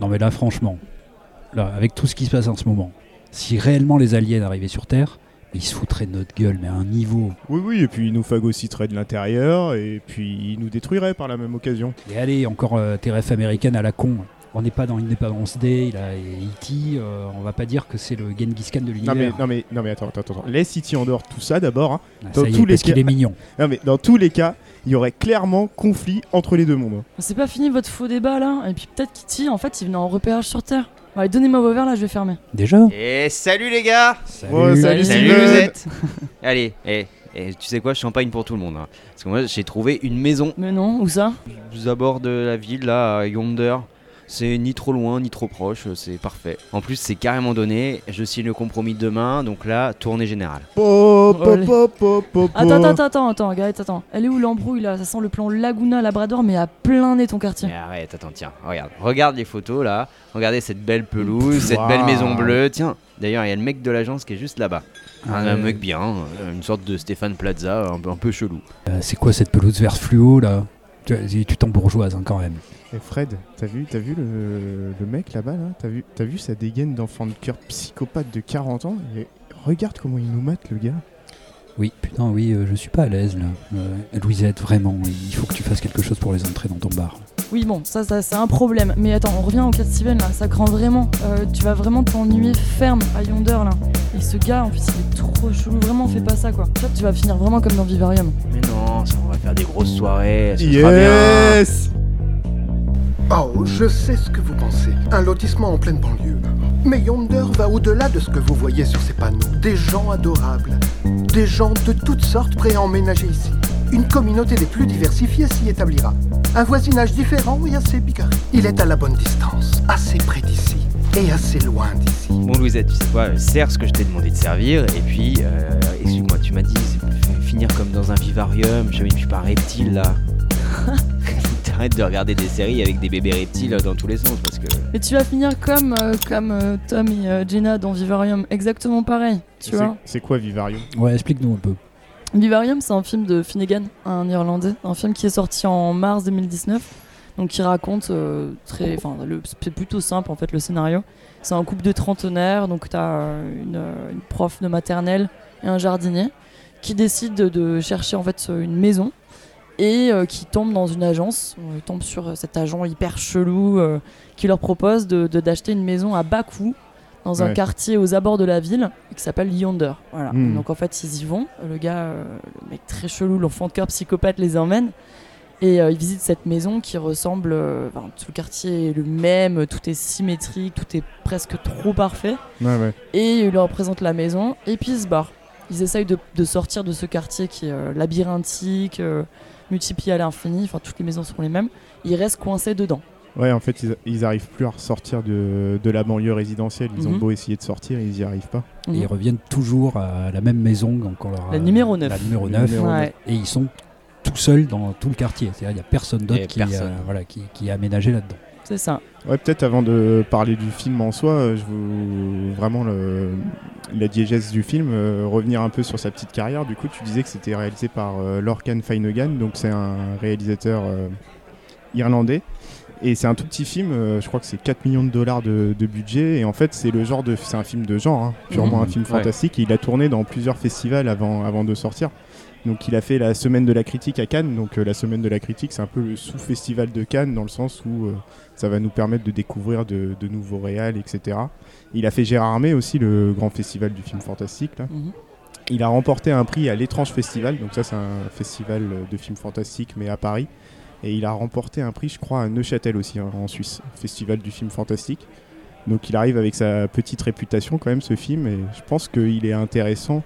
Non mais là franchement, là, avec tout ce qui se passe en ce moment, si réellement les aliens arrivaient sur Terre, ils se foutraient de notre gueule, mais à un niveau. Oui, oui, et puis ils nous phagocyteraient de l'intérieur, et puis ils nous détruiraient par la même occasion. Et allez, encore euh, tes refs américaines à la con. On n'est pas dans Independence Day, là, et E.T., euh, on va pas dire que c'est le Genghis Khan de Non l'univers. mais, non, mais, non mais attends, attends, attends. Laisse E.T. en dehors de tout ça d'abord. hein. Ah, dans ça est, les cas- mignon. Non mais dans tous les cas, il y aurait clairement conflit entre les deux mondes. C'est pas fini votre faux débat là Et puis peut-être Kitty, en fait, il venait en repérage sur Terre. Allez, donnez-moi vos verres là, je vais fermer. Déjà Et salut les gars salut, Salut Steven. vous êtes Allez, et, et tu sais quoi, champagne pour tout le monde. hein. Parce que moi j'ai trouvé une maison Mais non, où ça? Aux abords de la ville, là, à Yonder. C'est ni trop loin, ni trop proche, c'est parfait. En plus, c'est carrément donné. Je signe le compromis demain, donc là, tournée générale. Po, po, po, po, po, po. Attends, attends, attends, attends, Gareth, attends. Elle est où l'embrouille là? Ça sent le plan Laguna Labrador, mais à plein nez ton quartier. Mais arrête, attends, tiens, regarde. Regarde les photos là. Regardez cette belle pelouse, cette belle maison bleue. Tiens, d'ailleurs, il y a le mec de l'agence qui est juste là-bas. un, Ah, un mec bien, une sorte de Stéphane Plaza, un, peu- un peu chelou. Euh, c'est quoi cette pelouse vert fluo là? Tu, tu t'embourgeoises hein, quand même. Et Fred, t'as vu, t'as vu le, le mec là-bas là T'as vu, t'as vu sa dégaine d'enfant de cœur psychopathe de 40 ans Et Regarde comment il nous mate le gars. Oui, putain, oui, euh, je suis pas à l'aise là. Euh, Louisette, vraiment, il faut que tu fasses quelque chose pour les entrer dans ton bar. Oui, bon, ça, ça c'est un problème. Mais attends, on revient au cas de Steven là, ça craint vraiment. Euh, tu vas vraiment t'ennuyer ferme à Yonder là. Et ce gars, en plus, il est trop chelou. Vraiment, fais pas ça quoi. Tu vas finir vraiment comme dans Vivarium. Mais non, ça, on va faire des grosses soirées. Sera bien. Oh, je sais ce que vous pensez. Un lotissement en pleine banlieue. Mais Yonder va au-delà de ce que vous voyez sur ces panneaux. Des gens adorables. Des gens de toutes sortes prêts à emménager ici. Une communauté des plus diversifiées s'y établira. Un voisinage différent et assez bigarré. Il est à la bonne distance, assez près d'ici et assez loin d'ici. Bon, Louisette, tu sais quoi, euh, sers ce que je t'ai demandé de servir. Et puis, euh, excuse-moi, tu m'as dit c'est- finir comme dans un vivarium. Je je suis pas un reptile là. T'arrêtes de regarder des séries avec des bébés reptiles dans tous les sens parce que. Mais tu vas finir comme, euh, comme euh, Tom et euh, Jenna dans Vivarium. Exactement pareil, tu C'est- vois. C'est quoi Vivarium? Ouais, explique-nous un peu. Vivarium, c'est un film de Finnegan, un Irlandais, un film qui est sorti en mars 2019, donc qui raconte euh, très, enfin, le- c'est plutôt simple en fait le scénario. C'est un couple de trentenaires, donc tu as une, une prof de maternelle et un jardinier qui décident de, de chercher en fait une maison et euh, qui tombent dans une agence, euh, ils tombent sur cet agent hyper chelou euh, qui leur propose de de- d'acheter une maison à bas coût dans un Ouais. quartier aux abords de la ville qui s'appelle Yonder. Voilà. Hmm. Donc en fait ils y vont. Le gars, euh, le mec très chelou, l'enfant de cœur psychopathe les emmène. Et euh, ils visitent cette maison qui ressemble, euh, enfin, tout le quartier est le même, tout est symétrique, tout est presque trop parfait. Ouais, ouais. Et ils leur présentent la maison et puis ils se barrent. Ils essayent de, de sortir de ce quartier qui est euh, labyrinthique, euh, multiplié à l'infini, enfin toutes les maisons sont les mêmes. Ils restent coincés dedans. Ouais, en fait, ils, ils arrivent plus à ressortir de, de la banlieue résidentielle. Ils ont Mhm. beau essayer de sortir, ils y arrivent pas. Et ils reviennent toujours à la même maison, donc on leur a- La numéro 9. La numéro Le 9. numéro Ouais. Et ils sont tout seuls dans tout le quartier. C'est-à-dire il n'y a personne d'autre qui, euh, voilà, qui, qui est aménagé là-dedans. C'est ça. Ouais, peut-être avant de parler du film en soi, euh, je veux vraiment le, la diégèse du film, euh, revenir un peu sur sa petite carrière. Du coup, tu disais que c'était réalisé par euh, Lorcan Finnegan, donc c'est un réalisateur euh, irlandais. Et c'est un tout petit film, euh, je crois que c'est 4 millions de dollars de, de budget. Et en fait, c'est le genre de, c'est un film de genre, hein, purement Mhm. un film Ouais. fantastique. Et il a tourné dans plusieurs festivals avant, avant de sortir. Donc il a fait la semaine de la critique à Cannes. Donc euh, la semaine de la critique, c'est un peu le sous-festival de Cannes dans le sens où euh, ça va nous permettre de découvrir de, de nouveaux réals, etc. Il a fait Gérard Armé aussi, le grand festival du film fantastique. Là. Mhm. Il a remporté un prix à l'étrange festival. Donc ça, c'est un festival de films fantastiques, mais à Paris. Et il a remporté un prix, je crois, à Neuchâtel aussi, hein, en Suisse, festival du film fantastique. Donc il arrive avec sa petite réputation quand même, ce film, et je pense qu'il est intéressant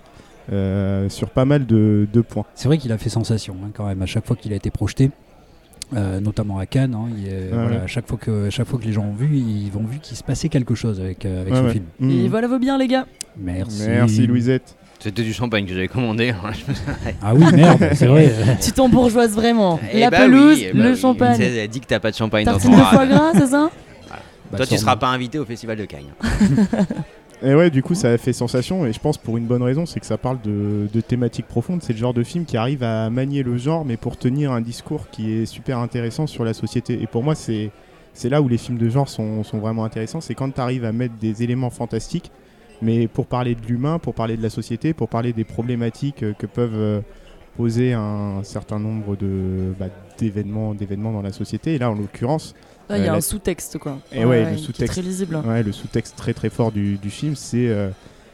euh, sur pas mal de, de points. C'est vrai qu'il a fait sensation hein, quand même à chaque fois qu'il a été projeté. euh, notamment à Cannes, hein, il est- Ouais, voilà, ouais. à chaque fois que à chaque fois que les gens ont vu, ils ont vu qu'il se passait quelque chose avec, euh, avec Ouais, ce ouais. film. Mmh. Et voilà vos biens les gars. Merci. Merci Louisette. C'était du champagne que j'avais commandé. hein. Ah oui, merde, c'est vrai. Tu t'embourgeoises vraiment. Eh la bah pelouse, oui, eh bah le oui. champagne. Tu Elle dit que t'as pas de champagne dans Tartine ton de foie gras, c'est ça Bah, Toi, tu sûrement. seras pas invité au festival de Cannes. Et ouais, du coup, ça a fait sensation, et je pense pour une bonne raison, c'est que ça parle de, thématiques profondes. C'est le genre de film qui arrive à manier le genre, mais pour tenir un discours qui est super intéressant sur la société. Et pour moi, c'est là où les films de genre sont, sont vraiment intéressants. C'est quand tu arrives à mettre des éléments fantastiques, mais pour parler de l'humain, pour parler de la société, pour parler des problématiques euh, que peuvent euh, poser un certain nombre de bah, d'événements dans la société. Et là, en l'occurrence, Là, il y a Euh, la- un sous-texte, quoi. Et ouais, le sous-texte. très lisible. Ouais, le sous-texte très très fort du, du film, c'est euh,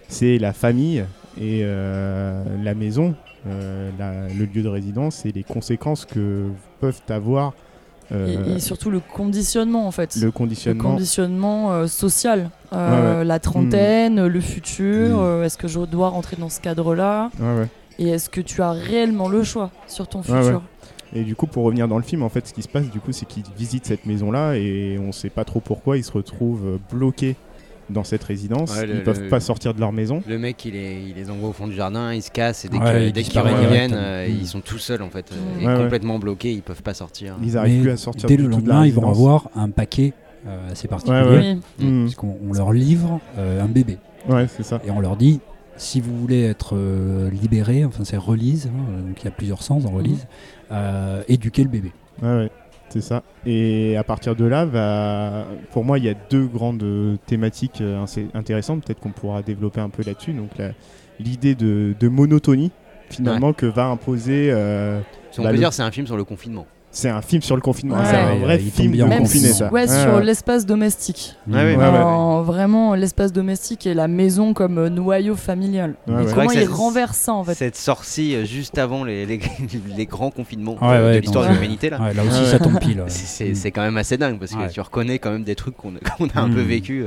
c'est la famille et euh, la maison, euh, la- le lieu de résidence et les conséquences que peuvent avoir euh, Et, et surtout le conditionnement, en fait. le Le conditionnement. conditionnement euh, social. Ouais, La trentaine, le futur, Mm. euh, est-ce que je dois rentrer dans ce cadre-là? Ouais. Et est-ce que tu as réellement le choix sur ton futur? Et du coup, pour revenir dans le film, en fait, ce qui se passe, du coup, c'est qu'ils visitent cette maison-là et on sait pas trop pourquoi ils se retrouvent bloqués dans cette résidence. Ouais, le- ils peuvent le- pas sortir de leur maison. Le mec, il, est, il les envoie au fond du jardin, ils se cassent et dès Ouais, il qu'ils reviennent, euh, ils sont tout seuls en fait, euh, et Ouais, ouais. complètement bloqués, ils peuvent pas sortir. Ils arrivent Mais plus à sortir Dès du le tout de la lendemain, ils vont avoir un paquet euh, assez particulier. Ouais, Oui. Mm. Parce qu'on on leur livre euh, un bébé. Ouais, c'est ça. Et on leur dit, si vous voulez être euh, libéré, enfin c'est release, hein, donc il y a plusieurs sens dans release, euh, éduquer le bébé. Ouais, ouais, c'est ça. Et à partir de là, va... pour moi, il y a deux grandes euh, thématiques euh, assez intéressantes. Peut-être qu'on pourra développer un peu là-dessus. Donc, la- l'idée de, de monotonie, finalement, que va imposer. euh, Si on Bah, peut le- dire c'est un film sur le confinement. C'est un film sur le confinement. Ouais. C'est un vrai il film bien confiné, si- ça. ouais, Ouais, sur ouais. l'espace domestique. Ouais, ouais. Ouais, ouais. En- Vraiment, l'espace domestique et la maison comme euh, noyau familial. Ouais. Comment C'est vrai que il renverse ça, en fait Cette sortie euh, juste avant les, les, les grands confinements Ouais, ouais, de l'histoire de l'humanité là. Ouais, là aussi, Ouais, ça tombe pile. ouais. C'est- quand même assez dingue parce que Ouais. tu reconnais quand même des trucs qu'on a un peu Mm. vécu.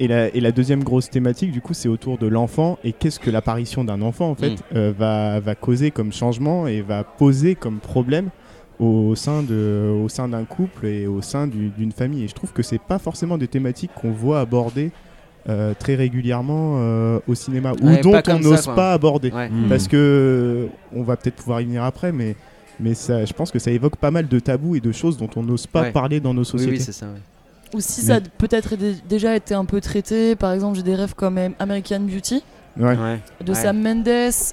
Et la, et la deuxième grosse thématique, du coup, c'est autour de l'enfant et qu'est-ce que l'apparition d'un enfant, en fait, Mm. euh, va, va causer comme changement et va poser comme problème au sein de, au sein d'un couple et au sein du- d'une famille. Et je trouve que c'est pas forcément des thématiques qu'on voit aborder euh, très régulièrement euh, au cinéma Ouais, ou dont pas on n'ose pas aborder. Ouais. Mm. Parce que on va peut-être pouvoir y venir après, mais mais ça, je pense que ça évoque pas mal de tabous et de choses dont on n'ose pas Ouais. parler dans nos Oui, sociétés. oui, c'est ça. ouais. Ou si Mais- ça a peut-être dé- déjà été un peu traité. Par exemple, j'ai des rêves comme euh, American Beauty Ouais. Ouais. de Ouais. Sam Mendes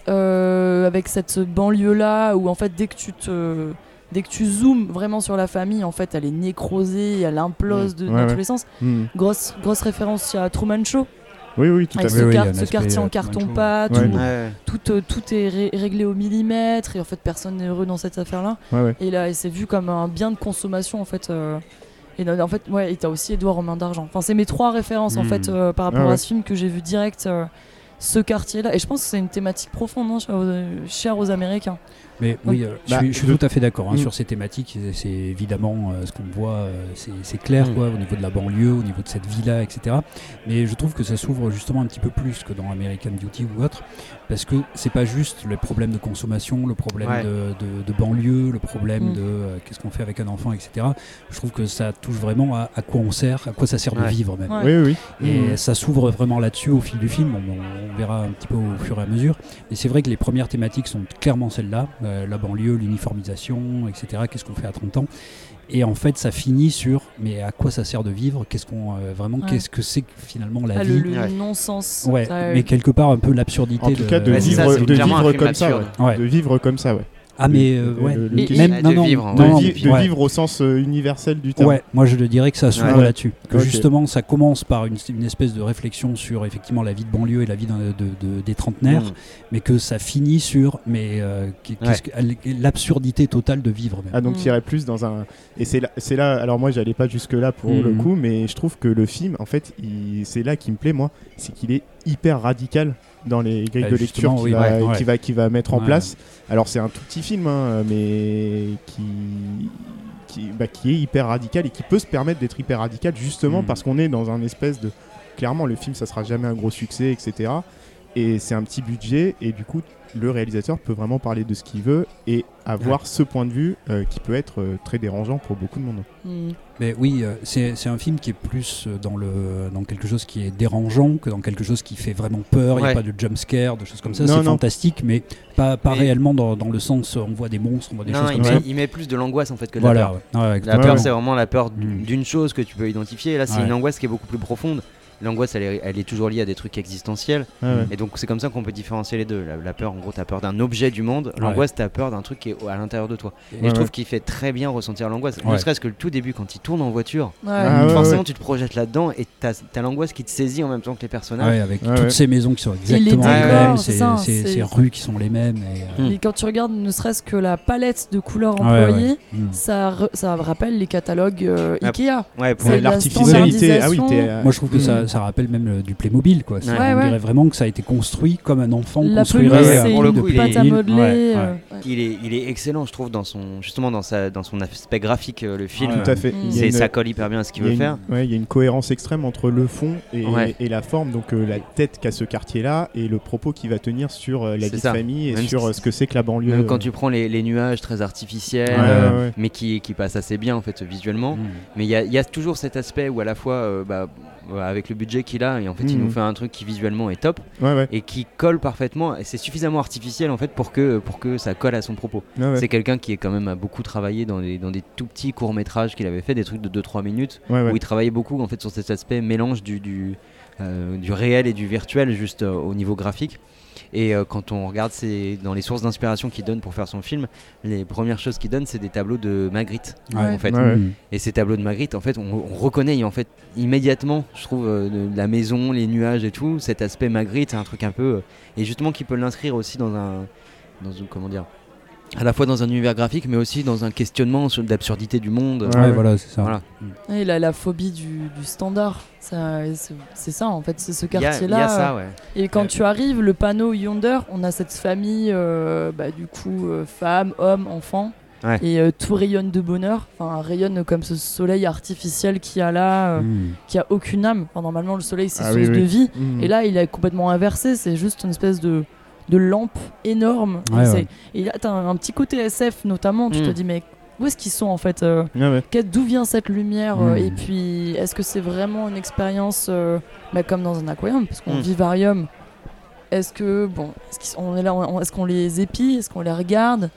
euh, avec cette banlieue là où en fait dès que tu te dès que tu zoomes vraiment sur la famille en fait elle est nécrosée elle implose de, Ouais, dans ouais. tous les sens Mm. grosse grosse référence à Truman Show Oui, oui, tout à fait. ce, Oui, ce quartier euh, en Truman carton Show. pâte Ouais. où Ouais. tout, euh, tout est ré- réglé au millimètre et en fait personne n'est heureux dans cette affaire là Ouais, ouais. et là c'est vu comme un bien de consommation en fait euh, et en fait ouais et t'as aussi Edouard aux mains d'argent enfin c'est mes trois références en fait euh, par rapport Ah à ce film que j'ai vu direct euh, ce quartier là et je pense que c'est une thématique profonde aux, chère aux américains Mais oui, euh, je Bah, suis, je suis tout à fait d'accord hein, Mm. sur ces thématiques. C'est- évidemment euh, ce qu'on voit, euh, c'est clair Mm. quoi, au niveau de la banlieue, au niveau de cette villa, etc. Mais je trouve que ça s'ouvre justement un petit peu plus que dans American Beauty ou autre, parce que c'est pas juste le problème de consommation, le problème Ouais. de, de- de banlieue, le problème Mm. de euh, qu'est-ce qu'on fait avec un enfant, etc. Je trouve que ça touche vraiment à, à quoi on sert, à quoi ça sert de vivre même. Ouais. Oui, oui. Et Mm. ça s'ouvre vraiment là-dessus au fil du film. On, on verra un petit peu au fur et à mesure. Et c'est vrai que les premières thématiques sont clairement celles-là euh, la banlieue, l'uniformisation, etc. Qu'est-ce qu'on fait à 30 ans Et en fait, ça finit sur mais à quoi ça sert de vivre? Qu'est-ce qu'on euh, vraiment Ouais. Qu'est-ce que c'est finalement la Ah, vie? le Ouais. non-sens Ouais, Ça, euh, mais quelque part un peu l'absurdité. En tout cas, de vivre, de comme ça. absurde. ouais. Ouais. De vivre comme ça, ouais. Ah mais euh, Le- ouais. le- Même de non non vivre, non, de, non, vi- de ouais. vivre au sens euh, universel du terme. Ouais, moi je le dirais que ça s'ouvre Ouais. là-dessus. Que justement ça commence par une, une espèce de réflexion sur effectivement la vie de banlieue et la vie de, de- des trentenaires, Mm. mais que ça finit sur mais euh, l'absurdité totale de vivre. Même. Ah donc Mm. tu irais plus dans un et c'est là, alors moi j'allais pas jusque là pour le coup mais je trouve que le film en fait c'est là qui me plaît moi c'est qu'il est hyper radical dans les grilles Bah, de lecture qu'il oui, va, ouais, ouais. qu'il va, mettre en Ouais. place alors c'est un tout petit film hein, mais qui qui, bah, qui est hyper radical et qui peut se permettre d'être hyper radical justement Mhm. parce qu'on est dans un espèce de clairement le film ça sera jamais un gros succès etc et c'est un petit budget et du coup le réalisateur peut vraiment parler de ce qu'il veut et avoir ce point de vue euh, qui peut être euh, très dérangeant pour beaucoup de monde. hmm. Mais oui, euh, c'est c'est un film qui est plus euh, dans, le, dans quelque chose qui est dérangeant que dans quelque chose qui fait vraiment peur. Il n'y Ouais. a pas de jump scare, de choses comme ça. Non, C'est non. fantastique, mais pas, pas Mais- réellement dans, dans le sens on voit des monstres, on voit des Non, choses il, comme met, ça. il met plus de l'angoisse en fait que de la peur. ouais. Ouais, La peur, c'est vraiment la peur Mm. d'une chose que tu peux identifier. Et là, c'est Ouais. une angoisse qui est beaucoup plus profonde. L'angoisse, elle est, elle est toujours liée à des trucs existentiels. Ouais. Et donc, c'est comme ça qu'on peut différencier les deux. La, la peur, en gros, t'as peur d'un objet du monde. L'angoisse, t'as peur d'un truc qui est à l'intérieur de toi. Et Ouais, je trouve ouais. qu'il fait très bien ressentir l'angoisse. Ouais. Ne serait-ce que le tout début, quand il tourne en voiture. Ouais. Ah Forcément, ouais. tu te projettes là-dedans et t'as as, l'angoisse qui te saisit en même temps que les personnages. Ouais, avec toutes ouais. ces maisons qui sont les exactement les, décors, mêmes, ces, ça, ces- c'est- ces rues qui sont les mêmes. Et, euh, Mm. Et quand tu regardes ne serait-ce que la palette de couleurs Ouais, ouais. employées, mm. ça, re- ça rappelle les catalogues euh, Ah, Ikea. Ouais, pour L'artificialité, ah oui, euh, Moi, je trouve que ça, mm. Ça rappelle même euh, du Playmobil. Quoi. Ouais. on Ouais, dirait vraiment que ça a été construit comme un enfant La construirait pelouse, pour le coup, il est- modeler. euh, ouais. ouais. Il est, il est excellent, je trouve, dans son, justement dans, sa, dans son aspect graphique, euh, le film. Ouais. Tout à fait. Une- ça colle hyper bien à ce qu'il veut une- faire. ouais, il y a une cohérence extrême entre le fond et, Ouais. et la forme, donc euh, la tête qu'a ce quartier-là et le propos qu'il va tenir sur euh, la vie ça. de famille et Même sur ce que c'est que la banlieue. Même quand tu prends les, les nuages très artificiels, Ouais, euh, ouais, ouais. mais qui, qui passent assez bien en fait visuellement. Mm. Mais il y a, il y a toujours cet aspect où à la fois, euh, bah, avec le budget qu'il a, et en fait il Mhm. nous fait un truc qui visuellement est top Ouais, ouais. et qui colle parfaitement. Et c'est suffisamment artificiel en fait pour que, pour que ça colle à son propos. Ouais. C'est quelqu'un qui est quand même a beaucoup travaillé dans des, dans des tout petits courts métrages qu'il avait fait, des trucs de 2-3 minutes, où il travaillait beaucoup en fait sur cet aspect mélange du, du, euh, du réel et du virtuel juste euh, au niveau graphique. Et euh, quand on regarde ses- dans les sources d'inspiration qu'il donne pour faire son film, les premières choses qu'il donne, c'est des tableaux de Magritte. Ouais. En fait. Ouais. Et ces tableaux de Magritte, en fait, on, on reconnaît en fait immédiatement, je trouve, euh, la maison, les nuages et tout, cet aspect Magritte, un truc un peu, euh, et justement qui peut l'inscrire aussi dans un, dans une, comment dire, à la fois dans un univers graphique, mais aussi dans un questionnement sur l'absurdité du monde. Ouais, Ouais, voilà, c'est ça. Voilà. A la phobie du, du standard. Ça, C'est c'est ça en fait, c'est ce Il y a- il y, quartier-là. a ça, ouais. Et quand tu arrives, le panneau Yonder, on a cette famille, euh, bah, du coup, euh, femmes, hommes, enfants. Ouais. Et euh, tout rayonne de bonheur, enfin rayonne comme ce soleil artificiel qu'il y a là, euh, Mm. qui a aucune âme. Enfin, normalement, le soleil c'est Ah source oui, de vie. Mm. Et là, il est complètement inversé. C'est juste une espèce de, de lampe énorme. Ouais, et, c'est- ouais. et là, t'as un, un petit côté SF notamment. Tu Mm. te dis, mais où est-ce qu'ils sont en fait euh, Ouais, ouais. qu'est- D'où vient cette lumière euh, Mm. Et puis, est-ce que c'est vraiment une expérience euh, bah, comme dans un aquarium Parce qu'en Mm. vivarium, est-ce que bon, est-ce qu'ils sont- on est là, est-ce qu'on les épie Est-ce qu'on les regarde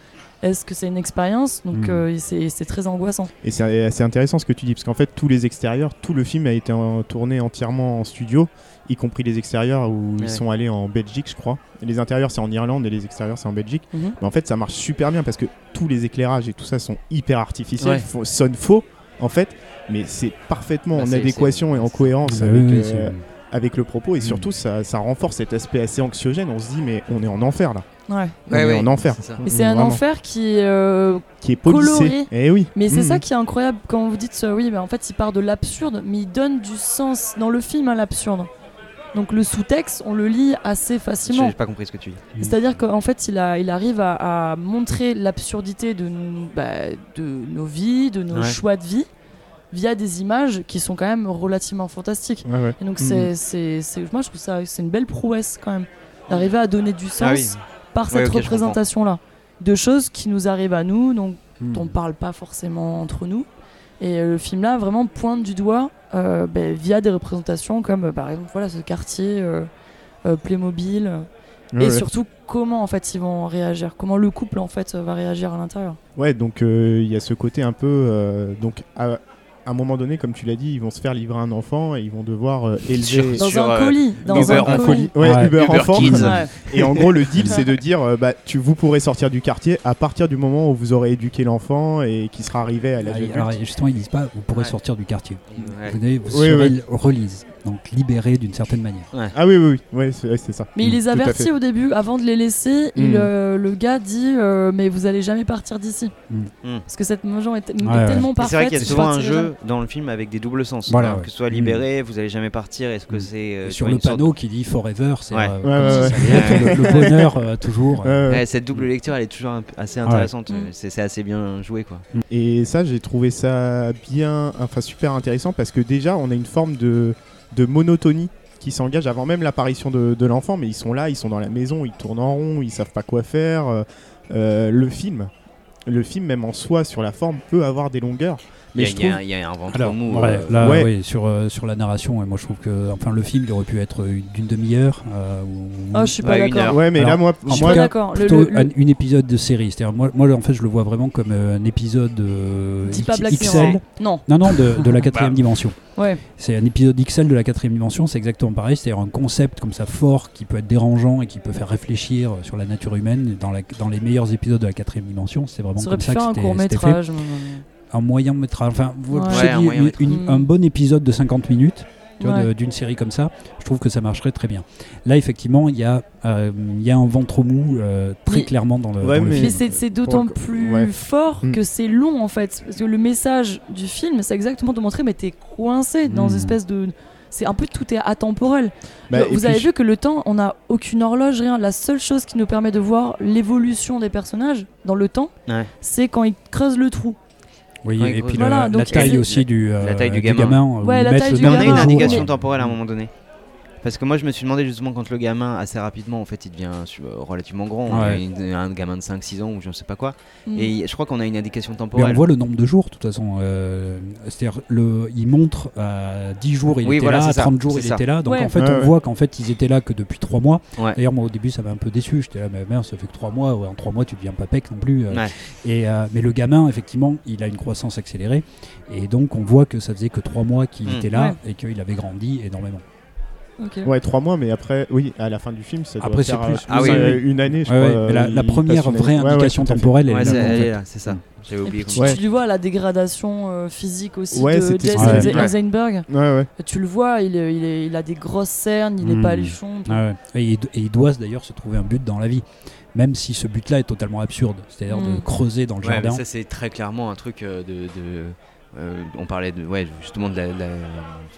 Est-ce que c'est une expérience? Donc Mm. euh, c'est très angoissant. Et c'est assez intéressant ce que tu dis, parce qu'en fait, tous les extérieurs, tout le film a été en- tourné entièrement en studio, y compris les extérieurs où Ouais. ils sont allés en Belgique, je crois. Et les intérieurs, c'est en Irlande et les extérieurs, c'est en Belgique. Mhm. Mais en fait, ça marche super bien parce que tous les éclairages et tout ça sont hyper artificiels, Ouais. faux- sonnent faux, en fait, mais c'est parfaitement Bah, en adéquation et en cohérence Bah avec, oui, oui, euh, avec le propos. Et Mm. surtout, ça, ça renforce cet aspect assez anxiogène. On se dit, mais on est en enfer là. Ouais. On est en enfer. Mais c'est un enfer qui est euh, Qui est policé. Coloré. Eh oui. Mais c'est Mm. ça qui est incroyable quand vous dites euh, oui, mais en fait il part de l'absurde, mais il donne du sens dans le film à l'absurde. Donc le sous-texte, on le lit assez facilement. J'ai pas compris ce que tu dis. C'est-à-dire qu'en fait, il, a, il arrive à, à montrer l'absurdité de, bah, de nos vies, de nos Ouais. choix de vie, via des images qui sont quand même relativement fantastiques. Ouais, ouais. Et donc, Mhm. c'est, c'est, c'est- moi, je trouve ça c'est une belle prouesse quand même, d'arriver à donner du sens Ah oui. par cette ok, je représentation-là. De choses qui nous arrivent à nous, donc Mm. dont on parle pas forcément entre nous. Et euh, le film là vraiment pointe du doigt euh, ben, via des représentations comme euh, par exemple voilà ce quartier euh, Playmobil Ouais, et ouais. surtout comment en fait ils vont réagir, comment le couple en fait va réagir à l'intérieur. Ouais, donc il y a ce côté un peu. donc à, à un moment donné, comme tu l'as dit, ils vont se faire livrer un enfant et ils vont devoir euh, élever. Dans Sur, un euh, colis, dans Uber un colis. Ouais, Ouais. Uber, Uber enfant. Kids. Ouais. Et en gros, le deal, c'est de dire euh, bah, tu, vous pourrez sortir du quartier à partir du moment où vous aurez éduqué l'enfant et qui sera arrivé à l'âge Alors, adulte. justement, ils disent pas vous pourrez Ouais. sortir du quartier. Ouais. Vous, avez- vous Oui, serez oui. release, donc libéré d'une certaine manière. Ah oui, oui, oui, ouais, c'est ça. Mais il Mm, les avertit au début, avant de les laisser, il, Mm. euh, le gars dit euh, mais vous allez jamais partir d'ici. Mm. Mm. Parce que cette maison est, est ouais. tellement parfaite. C'est vrai qu'il y a souvent un jeu jamais. dans le film avec des doubles sens. Voilà, hein, ouais. Que ce soit libéré, vous allez jamais partir. Est-ce que c'est euh, Sur le une sorte- panneau qui dit forever, c'est Ouais. euh, Ouais, comme ouais, si ouais. ça allait être le, le bonheur euh, toujours. Cette double lecture, elle est toujours assez intéressante. C'est c'est assez bien joué, quoi. Et ça, j'ai trouvé ça bien, enfin super intéressant parce que déjà, on a une forme de, de monotonie qui s'engage avant même l'apparition de, l'enfant, mais ils sont là, ils sont dans la maison, ils tournent en rond, ils savent pas quoi faire. Euh, euh, le film, le film même en soi sur la forme peut avoir des longueurs, mais il y a- trouve il y a un ventre Alors, mou. ouais, euh, là, ouais. oui, sur, euh, sur la narration, et moi je trouve que enfin, le film il aurait pu être une- d'une demi-heure. euh, ou- Oh, je suis pas d'accord. Ouais, mais Alors, là, moi, Je suis moi pas d'accord. Le- plutôt le- le- un, une épisode de série. C'est-à-dire, moi, moi, en fait, je le vois vraiment comme euh, un épisode euh, XL. Non. Non, non, de, de la quatrième Bah. dimension. Ouais. C'est un épisode XL de la quatrième dimension, c'est exactement pareil. C'est-à-dire un concept comme ça fort qui peut être dérangeant et qui peut faire réfléchir sur la nature humaine. Dans, la, dans les meilleurs épisodes de la quatrième dimension, c'est vraiment Ça comme ça que c'était fait. Un moyen métrage. Enfin, vous- Ouais. un dis, moyen une- métrage. une- Mm. un bon épisode de 50 minutes. Ouais. d'une série comme ça, je trouve que ça marcherait très bien. Là, effectivement, il y, a, euh, il y a un ventre mou euh, très Mais- clairement dans le, Ouais, dans le mais- film. c'est c'est d'autant plus ouais. fort Mm. que c'est long en fait. Parce que le message du film, c'est exactement de montrer, mais t'es coincé dans Mm. une espèce de. C'est un peu tout est atemporel. Bah, Vous avez je- vu que le temps, on n'a aucune horloge, rien. La seule chose qui nous permet de voir l'évolution des personnages dans le temps, Ouais. c'est quand ils creusent le trou. Oui, et puis Voilà, le- la taille aussi du, euh, La taille du du gamin. gamin. où Ouais, la taille du on a une indication temporelle à un moment donné. Parce que moi je me suis demandé justement quand le gamin assez rapidement en fait il devient relativement grand, Ouais. il est un gamin de 5-6 ans ou je ne sais pas quoi. Mm. Et je crois qu'on a une indication Mais temporelle. on voit le nombre de jours, de toute façon. euh, C'est-à-dire, il montre à 10 jours, il Oui, était voilà, là, à ça, 30 jours, il ça. était là. Donc Ouais. en fait, Ouais, on ouais. voit qu'en fait, ils étaient là que depuis 3 mois. Ouais. D'ailleurs, moi au début, ça m'a un peu déçu. J'étais là, mais merde, ça fait que 3 mois. Ouais, en 3 mois, tu deviens pas pec non plus. euh. Ouais. Et, euh, mais le gamin, effectivement, il a une croissance accélérée. Et donc, on voit que ça faisait que 3 mois qu'il Mm. était là et qu'il avait grandi énormément. Ouais, trois mois, mais après, oui, à la fin du film, ça doit Après, c'est faire plus- euh, Ah oui, euh, oui. une année, je Ouais, crois. ouais, la, euh, la première vraie année. Ouais, ouais, indication temporelle, elle Ouais, est elle est là, c'est ça. J'avais Et oublié. tu, Ouais. tu le vois la dégradation euh, physique aussi Ouais, de Jesse. Eisenberg. Ouais, ouais. Tu le vois, il, est- il, est- il a des grosses cernes, il est Mm. paluchon. tout. Ah ouais. Et, il, et il doit d'ailleurs se trouver un but dans la vie. Même si ce but-là est totalement absurde. C'est-à-dire de Mm. creuser dans le Ouais, mais jardin. ça c'est très clairement un truc euh, de. de- euh, on parlait de, ouais, justement de la, la-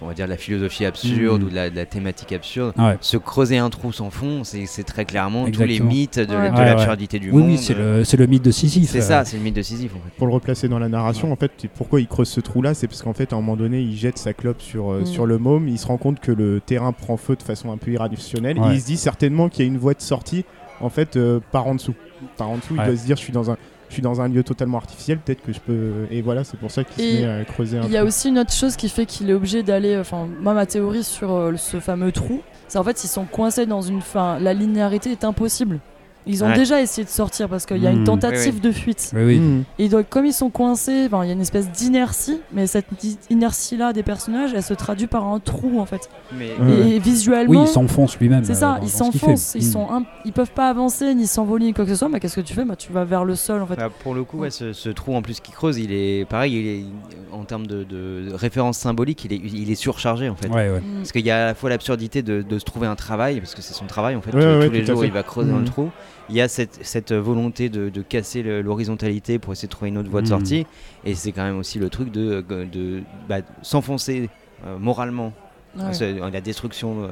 on va dire de la philosophie absurde Mm. ou de la, de la thématique absurde. Ah ouais. Se creuser un trou sans fond, c'est c'est très clairement tous les Exactement. mythes de, Ouais. de Ouais, l'absurdité du Oui, monde. oui, c'est le, c'est le mythe de Sisyphe. C'est euh, ça, c'est le mythe de Sisyphe en fait. Pour le replacer dans la narration, en fait, pourquoi il creuse ce trou-là C'est parce qu'en fait, à un moment donné, il jette sa clope sur, euh, sur le môme, il se rend compte que le terrain prend feu de façon un peu irrationnelle, Ouais. et il se dit certainement qu'il y a une voie de sortie, en fait, euh, par en dessous. Par en dessous, Ouais. il doit se dire, je suis dans un... Je suis dans un lieu totalement artificiel, peut-être que je peux. Et voilà, c'est pour ça qu'il se met à creuser un Il y a peu. aussi une autre chose qui fait qu'il est obligé d'aller. Enfin, moi, ma théorie sur euh, ce fameux trou, c'est en fait, ils sont coincés dans une. Fin, la linéarité est impossible. Ils ont Ouais. déjà essayé de sortir parce qu'il y a une Mm. tentative Oui, de fuite. Oui, oui. Mm. Et donc, comme ils sont coincés, il y a une espèce d'inertie, mais cette inertie-là des personnages, elle se traduit par un trou en fait. Mais. Et visuellement, Oui, il s'enfonce lui-même. c'est ça, dans- ils dans ce qu'il s'enfoncent, fait. ils sont, imp- ils peuvent pas avancer ni s'envoler ni quoi que ce soit. Mais qu'est-ce que tu fais? Bah, tu vas vers le sol en fait. Bah, pour le coup, ouais, ce, ce trou en plus qui creuse, il est pareil, il est en termes de, de référence symbolique, il est, il est surchargé en fait. Ouais, ouais. Mm. Parce qu'il y a à la fois l'absurdité de, de se trouver un travail, parce que c'est son travail en fait, Ouais, tous, ouais, tous les jours fait. il va creuser dans le trou. Il y a cette, cette volonté de, de casser l'horizontalité pour essayer de trouver une autre voie de Mhm. sortie, et c'est quand même aussi le truc de, de bah, s'enfoncer euh, moralement, Ouais. C'est la destruction.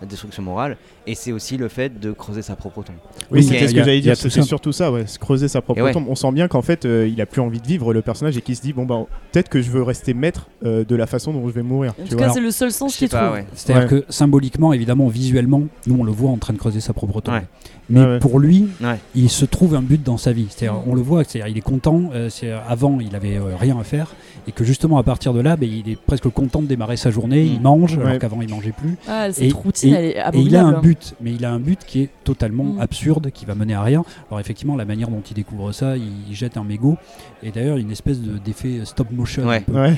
La destruction morale et c'est aussi le fait de creuser sa propre tombe. Oui, a- ce que j'allais dire, ça. surtout ça, ouais, se creuser sa propre ouais. tombe. On sent bien qu'en fait, euh, il a plus envie de vivre le personnage et qu'il se dit bon bah peut-être que je veux rester maître euh, de la façon dont je vais mourir. En tu tout vois. cas, c'est le seul sens qu'il trouve. ouais. C'est-à-dire Ouais. que symboliquement, évidemment, visuellement, nous on le voit en train de creuser sa propre tombe. Ouais. Mais pour lui, Ouais. il se trouve un but dans sa vie. C'est-à-dire, Mm. on le voit, c'est-à-dire, il est content. euh, c'est avant, il avait euh, rien à faire, et que justement à partir de là, ben, il est presque content de démarrer sa journée. Mm. Il mange, Ouais. alors qu'avant il mangeait plus. Ah, Et- cette routine, et- elle est Et il a un but, mais il a un but qui est totalement Mm. absurde, qui va mener à rien. Alors effectivement, la manière dont il découvre ça, il, il jette un mégot, et d'ailleurs une espèce de- d'effet stop motion. Ouais. un peu. Ouais.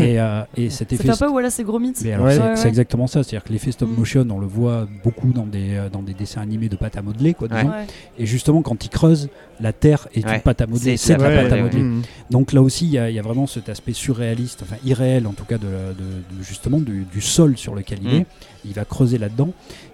Et, euh, et cet effet fait un peu Wallace et Gromit. Mais alors, Ouais. c'est Ouais, c'est ouais. exactement ça, c'est-à-dire que l'effet stop Mm. motion, on le voit beaucoup dans des, euh, dans des dessins animés de pâte à modeler, quoi, Ouais. disons. Ouais. Et justement, quand il creuse, la terre est Ouais. une pâte à modeler, C'est- c'est de la c'est pâte à ouais, modeler. Mm. Donc là aussi, il y, a- il y a vraiment cet aspect surréaliste, enfin irréel en tout cas, de, la- de- de- justement du, du sol sur lequel il est. Il va creuser là-dedans.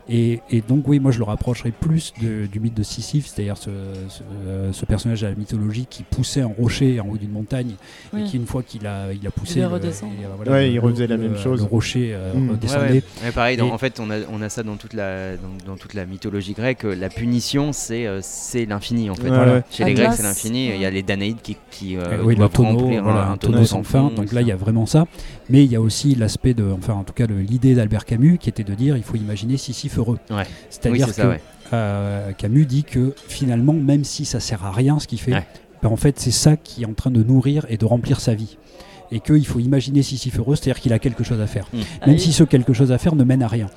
Et, et donc, oui, moi je le rapprocherais plus de- du mythe de Sisyphe, c'est-à-dire ce, ce- euh, ce personnage de la mythologie qui poussait un rocher en haut d'une montagne Oui. et qui, une fois qu'il a, il a poussé, Il le- euh, Ouais, le- il refaisait la même chose. Le rocher euh, Mm. redescendait. Ouais, ouais. Ouais, pareil, dans- Et- en fait, on a, on a ça dans toute la, dans, dans toute la mythologie grecque. La punition, c'est euh, c'est l'infini, en fait. Ouais, Voilà. ouais. Chez les Grecs, c'est l'infini. Il y a ouais. les Danaïdes qui, qui euh, Euh, oui, le doivent tonneau, remplir voilà, un, tonneau sans fin. Donc là, il y a vraiment ça. Mais il y a aussi l'aspect de, enfin, en tout cas, l'idée d'Albert Camus qui était de dire il faut imaginer Sisyphe heureux. Ouais. C'est-à-dire c'est que ça, ouais. euh, Camus dit que finalement, même si ça sert à rien ce qu'il fait, ben, en fait, c'est ça qui est en train de nourrir et de remplir sa vie. Et qu'il faut imaginer Sisyphe heureux, c'est-à-dire qu'il a quelque chose à faire. Mm. Même Ah, si ce quelque chose à faire ne mène à rien.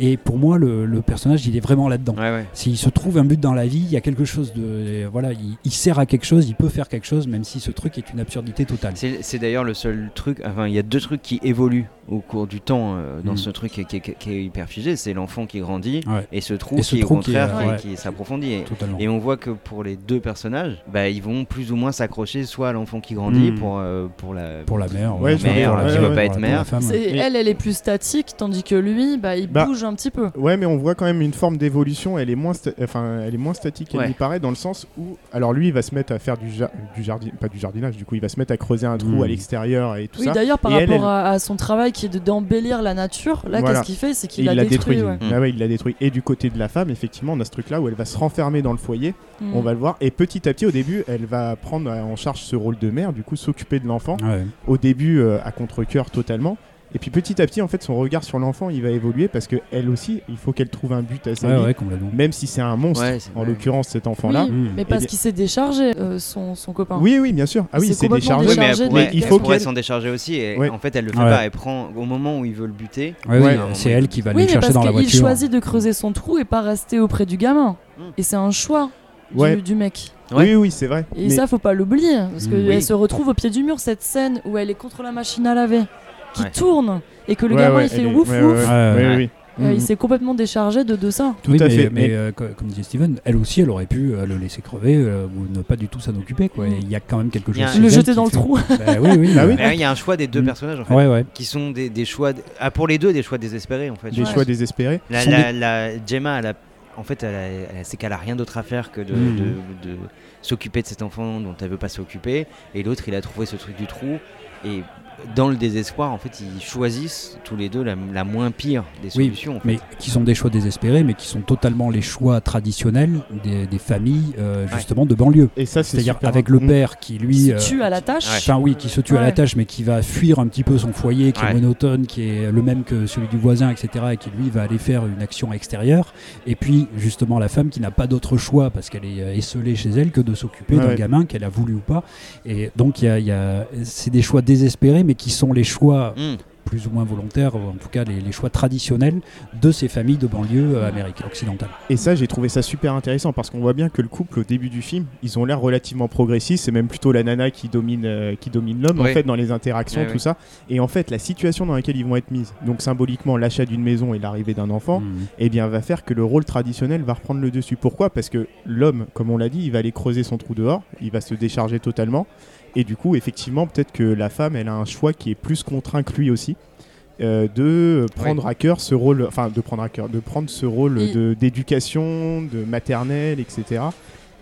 Et pour moi, le, le personnage, il est vraiment là-dedans. Ouais, ouais. S'il se trouve un but dans la vie, il y a quelque chose de. Voilà, il, il sert à quelque chose, il peut faire quelque chose, même si ce truc est une absurdité totale. C'est d'ailleurs le seul truc. Enfin, il y a deux trucs qui évoluent au cours du temps euh, dans Mm. ce truc qui, est- qui est- qui est hyper figé. C'est l'enfant qui grandit Ouais, et ce trou Et ce qui, trou au qui est, contraire, qui- ouais. qui, s'approfondit. Et, on voit que pour les deux personnages, bah, ils vont plus ou moins s'accrocher soit à l'enfant qui grandit Mm. pour, euh, pour la. Pour la mère, Ouais, ouais, je mère, la qui mère, va pour pas être mère. Elle, elle est plus statique, tandis que lui, bah, il Bah, bouge un petit peu. Ouais, mais on voit quand même une forme d'évolution. Elle est moins, enfin, elle est moins statique qu'elle Ouais. n'y paraît, dans le sens où, alors lui, il va se mettre à faire du, ja- du jardin, pas du jardinage. Du coup, il va se mettre à creuser un trou à l'extérieur et tout Oui, ça. d'ailleurs, par Et rapport elle- À, à son travail qui est de- d'embellir la nature, là, Voilà. qu'est-ce qu'il fait? C'est qu'il il l'a l'a détruit. détruit. ouais. Ah ouais, il l'a détruit. Et du côté de la femme, effectivement, on a ce truc-là où elle va se renfermer dans le foyer. Mm. On va le voir. Et petit à petit, au début, elle va prendre en charge ce rôle de mère, du coup, s'occuper de l'enfant. Au début, euh, à contre-coeur totalement. Et puis petit à petit, en fait, son regard sur l'enfant, il va évoluer parce que elle aussi, il faut qu'elle trouve un but à sa Ouais, vie, ouais, complètement. même si c'est un monstre. Ouais, en l'occurrence, cet enfant-là. Oui, Mm. mais parce bien- qu'il s'est déchargé, euh, son, son copain. Oui, oui, bien sûr. Ah oui, C'est déchargé. Oui, mais elle pourrait, de- il faut pourrait qu'elle- s'en décharger aussi. Et Ouais. en fait, elle le fait Ouais. pas. Elle prend au moment où il veut le buter. Ouais, Ouais. oui, c'est elle qui va Oui, le mais chercher dans la qu'il voiture. choisit de creuser son trou et pas rester auprès du gamin. Mm. Et c'est un choix Ouais. du mec. Ouais. Oui, oui, c'est vrai. Et Mais- ça, faut pas l'oublier. Parce Mm. qu'elle Oui. se retrouve au pied du mur, cette scène où elle est contre la machine à laver, qui Ouais. tourne, et que le Ouais, gamin ouais, il fait est- ouf ouais, ouf. ouais, ouais, Ouais, ouais, ouais. oui. Il s'est complètement déchargé de, de ça. Tout oui, à mais, fait. mais Mais- euh, co- comme disait Steven, elle aussi, elle aurait pu euh, le laisser crever euh, ou ne pas du tout s'en occuper. Quoi. Mm. Il y a quand même quelque Il y a chose. un- Le jeter dans le fait- trou. Bah oui, oui. Ah oui. il y a un choix des deux Mm. personnages en fait, Ouais, ouais. qui sont des, des choix. Ah, pour les deux, des choix désespérés en fait. Des Ouais. choix désespérés. La, la, la- Gemma, elle a, en fait, sait qu'elle a rien d'autre à faire que de, de- de s'occuper de cet enfant dont elle veut pas s'occuper. Et l'autre, il a trouvé ce truc du trou. Et dans le désespoir, en fait, ils choisissent tous les deux la, la moins pire des Oui, solutions. en fait. mais qui sont des choix désespérés, mais qui sont totalement les choix traditionnels des, des familles euh, justement de banlieue. Et ça, c'est C'est-à-dire avec le père qui lui, se euh, tue à la tâche. Ouais. enfin oui, qui se tue à la tâche, mais qui va fuir un petit peu son foyer, qui Ouais. est monotone, qui est le même que celui du voisin, etc., et qui lui va aller faire une action extérieure. Et puis justement la femme qui n'a pas d'autre choix parce qu'elle est euh, esselée chez elle que de s'occuper Ouais, d'un gamin qu'elle a voulu ou pas. Et donc il y a, il y a- c'est des choix désespérés, mais qui sont les choix Mhm. plus ou moins volontaires, ou en tout cas les, les choix traditionnels de ces familles de banlieue euh, américaine occidentale. Et ça, j'ai trouvé ça super intéressant parce qu'on voit bien que le couple, au début du film, ils ont l'air relativement progressistes. C'est même plutôt la nana qui domine, euh, qui domine l'homme, en fait, dans les interactions, tout oui. ça. Et en fait, la situation dans laquelle ils vont être mises, donc symboliquement l'achat d'une maison et l'arrivée d'un enfant, Mhm. eh bien, va faire que le rôle traditionnel va reprendre le dessus. Pourquoi? Parce que l'homme, comme on l'a dit, il va aller creuser son trou dehors, il va se décharger totalement. Et du coup, effectivement, peut-être que la femme, elle a un choix qui est plus contraint que lui aussi. euh, de prendre à cœur ce rôle, enfin de prendre à cœur, de prendre ce rôle d'éducation, de, maternelle, etc.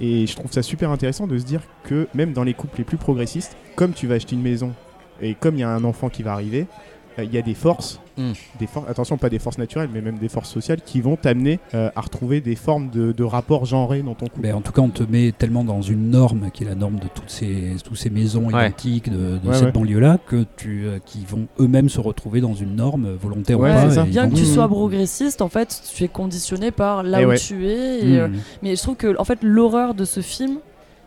Et je trouve ça super intéressant de se dire que même dans les couples les plus progressistes, comme tu vas acheter une maison et comme il y a un enfant qui va arriver, il y a des forces, Mm. des forces, attention pas des forces naturelles, mais même des forces sociales qui vont t'amener euh, à retrouver des formes de, de rapports genrés dans ton couple. Ben, en tout cas, on te met tellement dans une norme qui est la norme de toutes ces, toutes ces maisons Ouais. identiques de, de Ouais, cette ouais. banlieue-là, que tu, euh, qui vont eux-mêmes se retrouver dans une norme euh, volontaire Ouais, ou pas. ça. Bien que tu Mhm. sois progressiste, en fait, tu es conditionné par là Et où ouais. tu es. et, euh. Mais je trouve que, en fait, l'horreur de ce film,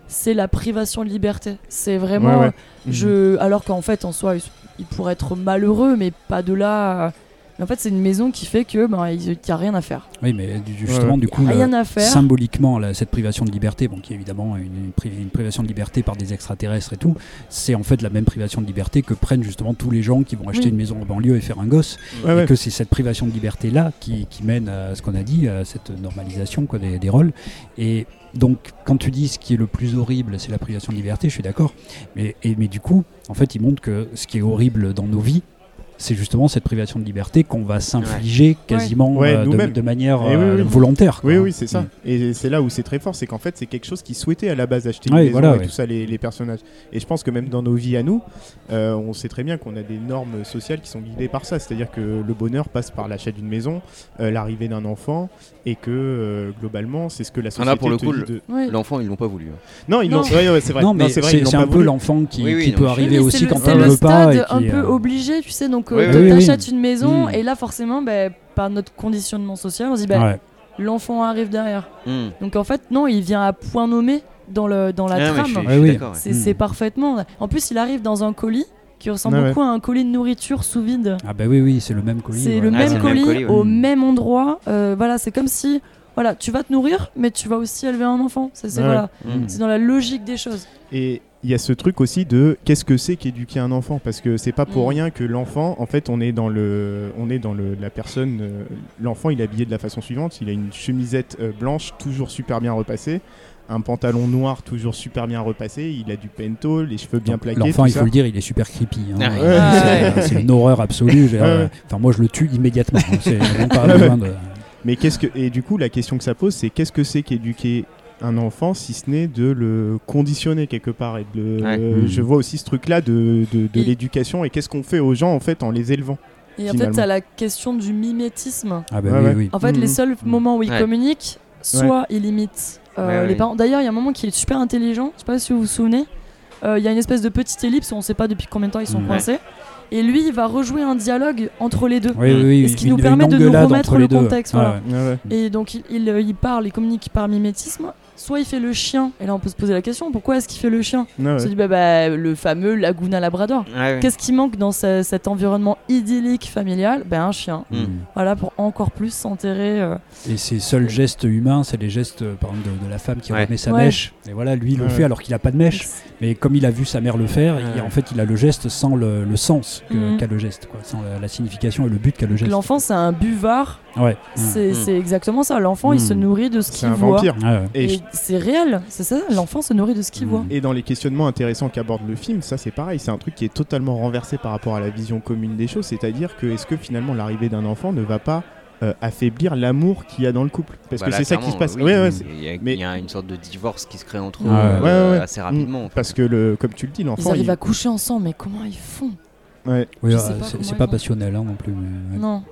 c'est la privation de liberté. C'est vraiment. Ouais, ouais. Je... Alors qu'en fait, en soi, il, pourrait être malheureux, mais pas de là. Mais en fait, c'est une maison qui fait que ben, il n'y a rien à faire. Oui, mais justement, Ouais. du coup, Rien le- à faire. symboliquement, là, cette privation de liberté, bon, qui est évidemment une, une pri- une privation de liberté par des extraterrestres et tout, c'est en fait la même privation de liberté que prennent justement tous les gens qui vont acheter Oui. une maison en banlieue et faire un gosse. Ouais, et ouais. que c'est cette privation de liberté là qui, qui mène à ce qu'on a dit, à cette normalisation quoi, des, des rôles. Et donc, quand tu dis ce qui est le plus horrible, c'est la privation de liberté, je suis d'accord. Mais, et- mais du coup, en fait, il montre que ce qui est horrible dans nos vies, c'est justement cette privation de liberté qu'on va s'infliger quasiment Ouais, euh, de, manière oui, euh, oui. volontaire. quoi. Oui, oui, c'est ça. Mm. Et c'est là où c'est très fort, c'est qu'en fait, c'est quelque chose qu'ils souhaitaient à la base acheter une Ouais, maison voilà, et ouais. tout ça, les, les personnages. Et je pense que même dans nos vies à nous, euh, on sait très bien qu'on a des normes sociales qui sont guidées par ça. C'est-à-dire que le bonheur passe par l'achat d'une maison, euh, l'arrivée d'un enfant, et que euh, globalement, c'est ce que la Ah, société là, pour le coup, le-. L'enfant, ils l'ont pas voulu. hein. Non, ils l'ont. C'est vrai, ouais, c'est vrai. Non, mais c'est c'est c'est un peu l'enfant qui, qui peut arriver aussi c'est quand c'est il le veut pas. stade un qui, peu obligé, tu sais. Donc, euh, Ouais, toi, oui, oui. t'achètes une maison, Mm. et là, forcément, ben, par notre conditionnement social, on se dit, ben, ouais. l'enfant arrive derrière. Hmm. Donc, en fait, non, il vient à point nommé dans, le, dans la Ah, trame. Ouais. C'est Mm. parfaitement. En plus, il arrive dans un colis qui ressemble ouais. beaucoup à un colis de nourriture sous vide. Ah bah oui, oui, c'est le même colis. C'est ouais. le Ah, le colis, même colis, ouais. au Mm. même endroit. Euh, voilà, c'est comme si voilà, tu vas te nourrir, mais tu vas aussi élever un enfant. C'est voilà, Mm. c'est dans la logique des choses. Et il y a ce truc aussi de qu'est-ce que c'est qu'éduquer un enfant? Parce que c'est pas pour Mm. rien que l'enfant en fait on est dans le on est dans le la personne euh, l'enfant il est habillé de la façon suivante il a une chemisette euh, blanche toujours super bien repassée un pantalon noir toujours super bien repassé il a du pento les cheveux bien plaqués L'enfant, il ça. faut le dire, il est super creepy. hein. Ah Euh, ouais. c'est- C'est une horreur absolue. euh. Enfin, moi, je le tue immédiatement. hein. C'est pas de. mais qu'est-ce que et du coup la question que ça pose c'est qu'est-ce que c'est qu'éduquer un enfant si ce n'est de le conditionner quelque part et de le- Ouais. euh, je vois aussi ce truc là de, de, de Et- l'éducation et qu'est-ce qu'on fait aux gens en fait en les élevant Et en fait, t'as la question du mimétisme. Ah bah Ouais, oui, ouais. oui. En fait, les seuls moments où ils Ouais. communiquent, soit ils limitent euh, Ouais, les parents. D'ailleurs, il y a un moment qui est super intelligent. Je sais pas si vous vous souvenez. Euh, Il y a une espèce de petite ellipse. On sait pas depuis combien de temps ils sont coincés. Et lui, il va rejouer un dialogue entre les deux. Oui, oui, oui. Et ce qui nous permet de nous remettre le deux. contexte, voilà. ouais. Et donc il, il, euh, il parle, il communique par mimétisme. Soit il fait le chien, et là on peut se poser la question pourquoi est-ce qu'il fait le chien Ouais, On se dit bah, bah, le fameux Laguna Labrador. Ouais. Qu'est-ce qui manque dans ce- cet environnement idyllique familial? Ben un chien. Mm. Voilà pour encore plus s'enterrer. euh, Et ses seuls gestes humains, c'est les gestes, euh, par exemple, de, de la femme qui Ouais. remet sa Ouais. mèche. Et voilà, lui, il le fait alors qu'il a pas de mèche. Mais comme il a vu sa mère le faire, il- en fait, il a le geste sans le, le sens Mhm. qu'a le geste, quoi, sans la, la signification et le but qu'a le geste. L'enfant c'est un buvard. Ouais. C'est Mm. c'est exactement ça. L'enfant il Mm. se nourrit de ce C'est qu'il un voit. vampire. Ouais, ouais. Et, Et je- c'est réel, c'est ça, l'enfant se nourrit de ce qu'il Mm. voit. et dans les questionnements intéressants qu'aborde le film, ça c'est pareil, c'est un truc qui est totalement renversé par rapport à la vision commune des choses, c'est-à-dire que est-ce que finalement l'arrivée d'un enfant ne va pas euh, affaiblir l'amour qu'il y a dans le couple? Parce Bah que c'est ça qui se passe. oui, Ouais, ouais, c'est- il, y a, mais- il y a une sorte de divorce qui se crée entre eux Ouais, euh, ouais, ouais. assez rapidement. en fait. parce que le, comme tu le dis, Ils l'enfant. arrivent il- à coucher ensemble, mais comment ils font? Ouais, Oui, euh, pas c'est c'est ils pas passionnel hein, non plus. mais-. Non.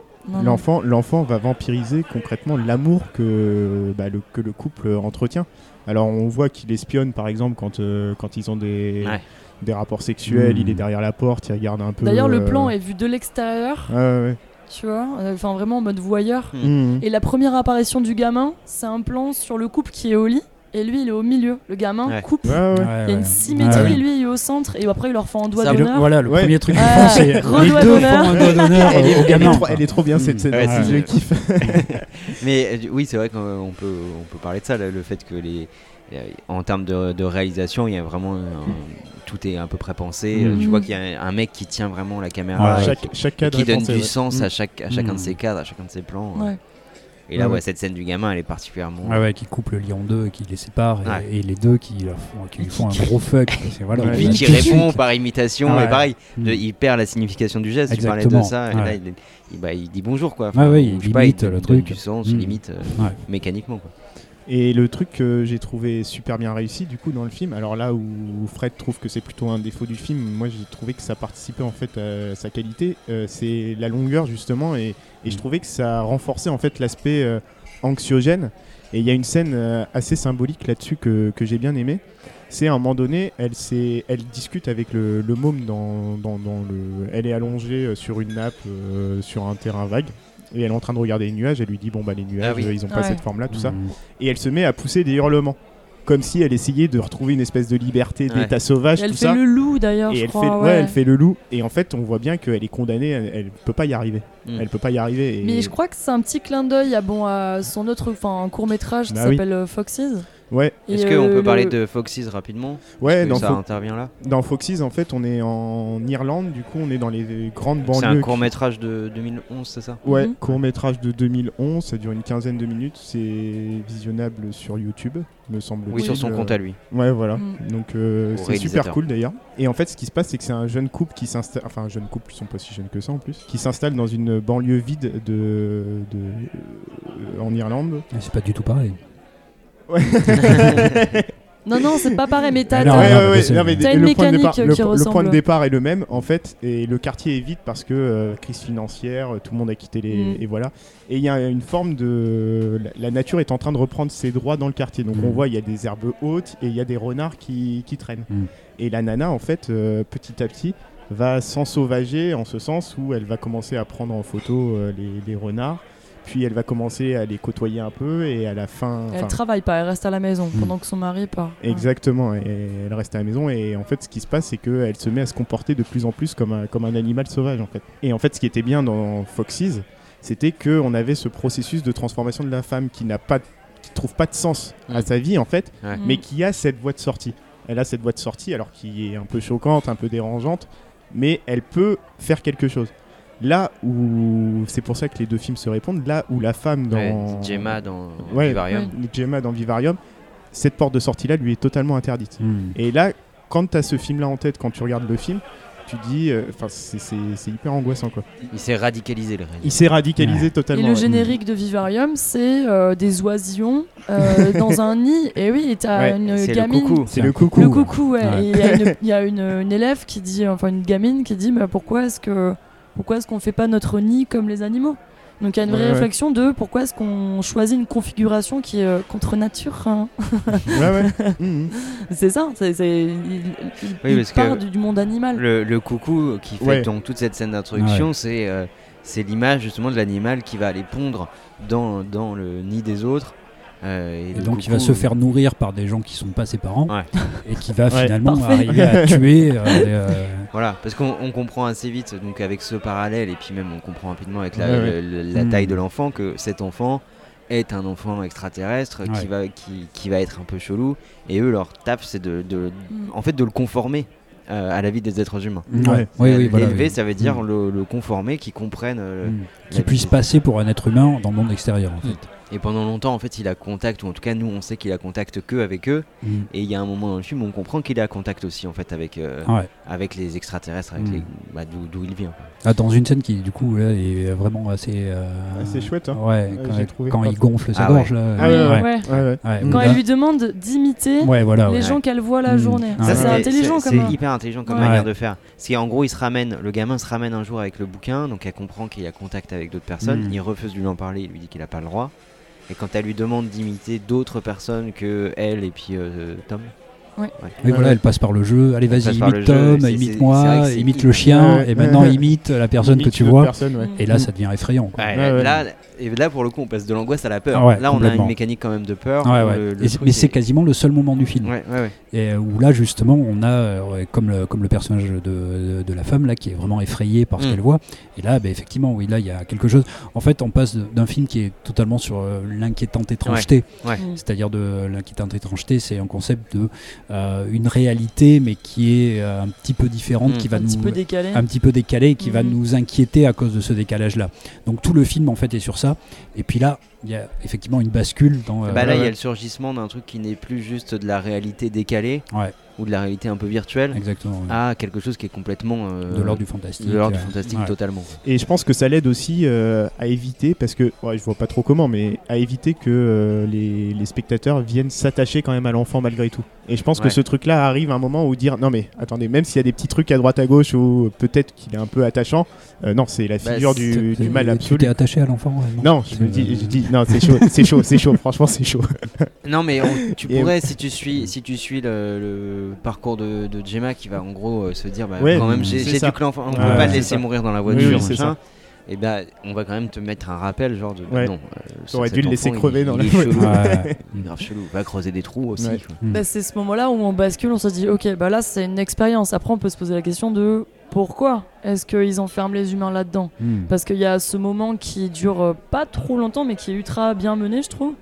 L'enfant, l'enfant va vampiriser concrètement l'amour que, bah, le, que le couple entretient. Alors on voit qu'il espionne par exemple quand, euh, quand ils ont des, Ouais. des rapports sexuels, il est derrière la porte, il regarde un peu. D'ailleurs, le euh, plan est vu de l'extérieur, Ouais, tu vois, euh, enfin vraiment en mode voyeur. ouais. Mhm. Et la première apparition du gamin, c'est un plan sur le couple qui est au lit, et lui il est au milieu. Le gamin Ouais. coupe. Ouais, ouais. Ouais, Il y a une symétrie, Ah lui il est au centre, et après il leur fait un doigt d'honneur. voilà, le Ouais. premier truc Ouais, qu'ils font, c'est les redoigt deux font d'honneur. un doigt d'honneur Elle, est, au gamin. trop, quoi. elle est trop bien cette Mm. scène, c'est- je kiffe. Mais euh, oui, c'est vrai qu'on peut, on peut parler de ça, là, le fait que les, euh, en termes de, de réalisation, il y a vraiment un- tout est à peu près pensé. Mhm. Tu vois qu'il y a un mec qui tient vraiment la caméra, Ouais, et chaque, qui- chaque et cadre qui est donne pensé, du ouais. sens Mm. à, chaque, à chacun de Mhm. ses cadres, à chacun de ses plans. Ouais. Et là, Ouais, cette scène du gamin, elle est particulièrement. Ouais, ouais, qui coupe le lit en deux et qui les sépare, et, Ouais. et les deux qui, leur font, qui lui font un gros fuck. Voilà, Et vient qui répond par imitation, Ah ouais. et pareil, Mm. de- il perd la signification du geste. Tu parlais de Exactement, ça, et ouais. là, il, il- bah, il dit bonjour, quoi. Ouais, ouais, il pas, limite le truc. Du sens, Mm. il limite euh, Ouais. mécaniquement, quoi. Et le truc que j'ai trouvé super bien réussi du coup dans le film, alors là où Fred trouve que c'est plutôt un défaut du film, moi j'ai trouvé que ça participait en fait à sa qualité, euh, c'est la longueur justement et, et je trouvais que ça renforçait en fait l'aspect euh, anxiogène. Et il y a une scène euh, assez symbolique là-dessus que, que j'ai bien aimé. C'est à un moment donné, elle, discute avec le, le môme dans, dans- dans le. Elle est allongée euh, sur une nappe, euh, sur un terrain vague. Et elle est en train de regarder les nuages. Elle lui dit Bon, bah, les nuages, Ah oui. euh, ils ont pas cette forme-là, tout ça Mm. et elle se met à pousser des hurlements. Comme si elle essayait de retrouver une espèce de liberté, Ouais. d'état sauvage, Elle tout fait ça. le loup d'ailleurs, et je elle crois. fait, ouais, ouais. elle fait le loup. Et en fait, on voit bien qu'elle est condamnée, elle, elle peut pas y arriver. Mm. Elle peut pas y arriver. Et... Mais je crois que c'est un petit clin d'œil à, bon, à son autre enfin, court métrage qui Bah oui. s'appelle euh, Foxes. Ouais, Est-ce qu'on euh, peut parler le- de Foxys rapidement? Ouais dans, ça Fo- intervient là. dans Foxys, en fait, on est en Irlande, du coup, on est dans les grandes banlieues. C'est un court métrage de 2011, c'est ça? Ouais, Mhm. court métrage de 2011, ça dure une quinzaine de minutes, c'est visionnable sur YouTube, me semble. Oui, sur son compte à lui. Ouais, voilà. Mm. Donc euh, c'est super cool d'ailleurs. Et en fait, ce qui se passe, c'est que c'est un jeune couple qui s'installe, enfin un jeune couple, ils sont pas si jeunes que ça en plus, qui s'installe dans une banlieue vide de, de euh, en Irlande. C'est pas du tout pareil. Non, non, c'est pas pareil, mais t'as. Une point de mécanique départ, qui le, le ressemble. point de départ est le même en fait, et le quartier est vide parce que euh, crise financière, euh, tout le monde a quitté les Mm. et voilà. Et il y a une forme de la, la nature est en train de reprendre ses droits dans le quartier. Donc Mm. on voit il y a des herbes hautes et il y a des renards qui, qui traînent. Mm. Et la nana en fait euh, petit à petit va s'ensauvager en ce sens où elle va commencer à prendre en photo euh, les, les renards puis elle va commencer à les côtoyer un peu et à la fin. Elle travaille pas, elle reste à la maison Mm. pendant que son mari part. Ouais. Exactement, et elle reste à la maison et en fait ce qui se passe c'est qu'elle se met à se comporter de plus en plus comme un, comme un animal sauvage en fait. Et en fait ce qui était bien dans Foxys, c'était qu'on avait ce processus de transformation de la femme qui n'a pas qui trouve pas de sens à Mm. sa vie en fait, Ouais. Mais qui a cette voie de sortie. Elle a cette voie de sortie alors qui est un peu choquante, un peu dérangeante, mais elle peut faire quelque chose. Là où c'est pour ça que les deux films se répondent, là où la femme dans Ouais, Gemma dans Ouais. Vivarium. Gemma dans Vivarium, cette porte de sortie là lui est totalement interdite. Hmm. Et là, quand tu as ce film là en tête, quand tu regardes le film, tu dis, euh, enfin, c'est- hyper angoissant quoi. Il s'est radicalisé le. Il s'est radicalisé Et totalement. le ouais. générique de Vivarium, c'est euh, des oisillons euh, dans un nid. Et oui, et t'as Ouais, une C'est le gamine. coucou. C'est le coucou. Le coucou, ouais. Ouais. Et il y a, une, il y a une- une élève qui dit, enfin une gamine qui dit, mais pourquoi est-ce que pourquoi est-ce qu'on fait pas notre nid comme les animaux Donc il y a une vraie Ouais, ouais. réflexion de pourquoi est-ce qu'on choisit une configuration qui est euh, contre nature. hein. Ouais, ouais. C'est ça. C'est, c'est- il, il- Oui, il parce que part du, du monde animal. Le, le coucou qui fait Ouais. donc toute cette scène d'introduction, c'est euh, c'est l'image justement de l'animal qui va aller pondre dans, dans le nid des autres. Euh, Et donc il va se faire nourrir par des gens qui sont pas ses parents Ouais. et qui va Ouais. finalement Parfait. arriver à tuer. euh, euh, Voilà, parce qu'on on comprend assez vite, donc avec ce parallèle, et puis même on comprend rapidement avec la, Ouais, ouais. le- le- la Mm. taille de l'enfant, que cet enfant est un enfant extraterrestre qui, va, qui, qui va être un peu chelou, et eux, leur taf, c'est de, de- Mm. en fait, de le conformer euh, à la vie des êtres humains. Ouais. Oui, oui, voilà, L'élever, oui. ça veut dire le, le conformer, qui comprenne Hmm. la Qui puisse passer pour un être humain dans le monde extérieur en fait. Et pendant longtemps, en fait, il a contact, ou en tout cas, nous, on sait qu'il a contact que avec eux. Hmm. Et il y a un moment dans le film où on comprend qu'il est à contact aussi, en fait, avec, euh, Ouais. avec les extraterrestres, avec Mm. les- bah, d'où d'où il vient. Ah, dans une scène qui du coup là, est vraiment assez. euh, Assez chouette, hein. Ouais, quand, il gonfle sa ouais. gorge là. Ah ouais, Quand elle lui demande d'imiter Ouais, voilà. les ouais. gens qu'elle voit la Mm. journée. Ah, c'est c'est- intelligent c'est- comme C'est hyper intelligent comme Ouais. manière de faire. C'est en gros, il se ramène, le gamin se ramène un jour avec le bouquin, donc elle comprend qu'il y a contact avec d'autres personnes. Mm. Il refuse de lui en parler, il lui dit qu'il n'a pas le droit. Quand elle lui demande d'imiter d'autres personnes que elle et puis euh, Ouais. Oui, voilà, elle passe par le jeu. Allez, vas-y, imite Tom, que c'est imite le chien, Ouais, et maintenant imite la personne que tu vois. Et là, ça devient effrayant. quoi. Ouais, Ouais, ouais. Là, et là, pour le coup, on passe de l'angoisse à la peur. Ah ouais, là, on a une mécanique quand même de peur. Ouais, où ouais. le- le Et- truc mais c'est est- quasiment le seul moment du film. Ouais, ouais, ouais. Et euh, où là, justement, on a, euh, ouais, comme, le, comme le personnage de, de, de la femme, là, qui est vraiment effrayé par ce Mm. qu'elle voit. Et là, bah, effectivement, oui, là, il y a quelque chose. En fait, on passe d'un film qui est totalement sur euh, l'inquiétante étrangeté. Mm. C'est-à-dire de l'inquiétante étrangeté, c'est un concept de euh, une réalité, mais qui est euh, un petit peu différente, Mm. qui va un nous petit peu décalé. un petit peu qui va Mhm. nous inquiéter à cause de ce décalage-là. Donc tout le film en fait est sur ça. Et puis là, il y a effectivement une bascule dans. euh, Bah là, il y a le surgissement d'un truc qui n'est plus juste de la réalité décalée Ouais. ou de la réalité un peu virtuelle exactement. ouais. à quelque chose qui est complètement euh, de l'ordre du fantastique. de l'ordre du euh, fantastique ouais. totalement. Et je pense que ça l'aide aussi euh, à éviter, parce que ouais, je vois pas trop comment, mais à éviter que euh, les, les spectateurs viennent s'attacher quand même à l'enfant malgré tout. Et je pense que ce truc-là arrive à un moment où dire non mais attendez, même s'il y a des petits trucs à droite à gauche ou peut-être qu'il est un peu attachant, euh, non c'est la Bah, figure du, Tu- du mal tu absolu. t'es attaché à l'enfant ouais, Non, je me dis, je dis non c'est chaud, c'est chaud, c'est chaud. Franchement c'est chaud. Non, mais on- tu Et- pourrais, si tu suis, si tu suis le, le parcours de, de Gemma qui va en gros euh, se dire bah, Ouais, quand même j'ai c'est j'ai ça. du l'enfant, on Ouais, peut pas le c'est laisser ça. mourir dans la Oui, voiture, oui, c'est machin. Et ben on va quand même te mettre un rappel genre de bah Ouais. non. euh, T'aurais cet dû le laisser enfant, crever il- dans il la est chelou. Ouais. Il est grave chelou. Va creuser des trous aussi. Ouais. quoi. Bah, c'est ce moment-là où on bascule, on se dit ok, bah là c'est une expérience. Après, on peut se poser la question de pourquoi est-ce qu'ils enferment les humains là-dedans Hmm. Parce qu'il y a ce moment qui dure euh, pas trop longtemps, mais qui est ultra bien mené, je trouve,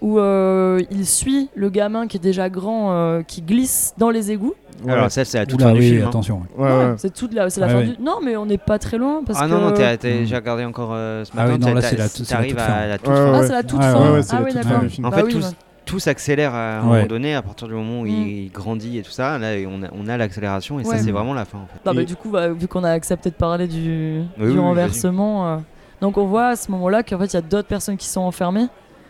où euh, il suit le gamin qui est déjà grand, euh, qui glisse dans les égouts. Alors ça c'est à toute Oula, fin du oui, film. hein. attention. ouais. Ouais, Ouais, ouais. C'est toute la, c'est la Ouais, fin ouais. du. Non, mais on n'est pas très loin parce Ah que. non non, t'as- t'as- Mm. j'ai regardé encore euh, ce Ah matin. oui, non, là, c'est la- c'est la t'arrives toute à fin. la toute Ouais, fin. Ah, c'est la toute fin. ah oui, d'accord. du. En fait, tout, s'accélère à un Ouais. moment donné à partir du moment où Mm. il grandit et tout ça. Là, on a, on a l'accélération et Ouais. ça, c'est vraiment la fin. En fait. Non, mais du coup, bah, vu qu'on a accepté de parler du, Oui, du oui, renversement, euh, donc on voit à ce moment-là qu'en fait il y a d'autres personnes qui sont enfermées.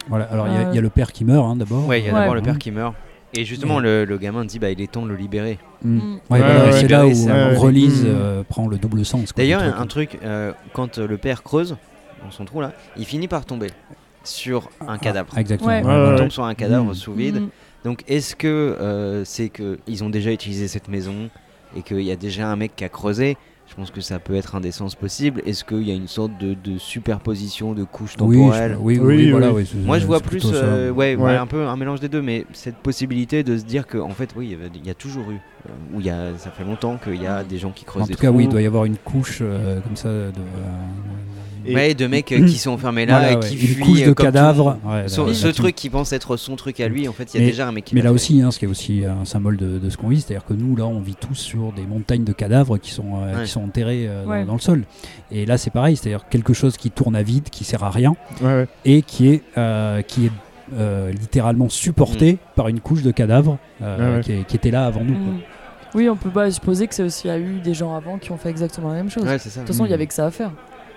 Voilà. Alors il y a- Euh. il y, a le père qui meurt hein, d'abord. Ouais, il y a Ouais. d'abord le père qui meurt. Et justement, le, le gamin dit bah, il est temps de le libérer. Mm. Ouais, Ouais, voilà, ouais, c'est ouais. là où Ouais, ouais. Relise Mm. euh, prend le double sens. D'ailleurs, un truc, euh, quand le père creuse dans son trou là, il finit par tomber sur un cadavre. Ah, exactement. Ouais. Il Ouais, ouais, tombe sur un cadavre Mm. sous vide. Mm. Donc, est-ce que euh, c'est que ils ont déjà utilisé cette maison et qu'il y a déjà un mec qui a creusé? Je pense que ça peut être un des sens possibles. Est-ce qu'il y a une sorte de, de superposition de couches temporelles je- oui, oui, Oui, oui, oui. voilà. oui, Moi, je vois plus, euh, ouais, Ouais. ouais, un peu un mélange des deux, mais cette possibilité de se dire que, en fait, oui, il y a toujours eu, euh, où il y a, ça fait longtemps qu'il y a des gens qui creusent En des tout cas, oui, il doit y avoir une couche euh, comme ça de. Et- Ouais, de mecs euh, qui sont enfermés là Voilà, et ouais, qui une fuient couche euh, de comme tout le cadavres. ouais, Son- ce truc qui pense être son truc à lui, en fait, il y a Mais- déjà un mec qui Mais là fait. aussi, hein, ce qui est aussi un symbole de, de ce qu'on vit, c'est-à-dire que nous, là, on vit tous sur des montagnes de cadavres qui sont, euh, Ouais. qui sont enterrés euh, dans- Ouais. dans, le sol. Et là, c'est pareil, c'est-à-dire quelque chose qui tourne à vide, qui sert à rien, Ouais, ouais. et qui est, euh, qui est euh, littéralement supporté par une couche de cadavres euh, Ouais, ouais. Qui, est- qui était là avant nous. quoi. Mm. Oui, on peut pas supposer que c'est aussi il y a eu des gens avant qui ont fait exactement la même chose. Ouais. De toute façon, il y avait que ça à faire.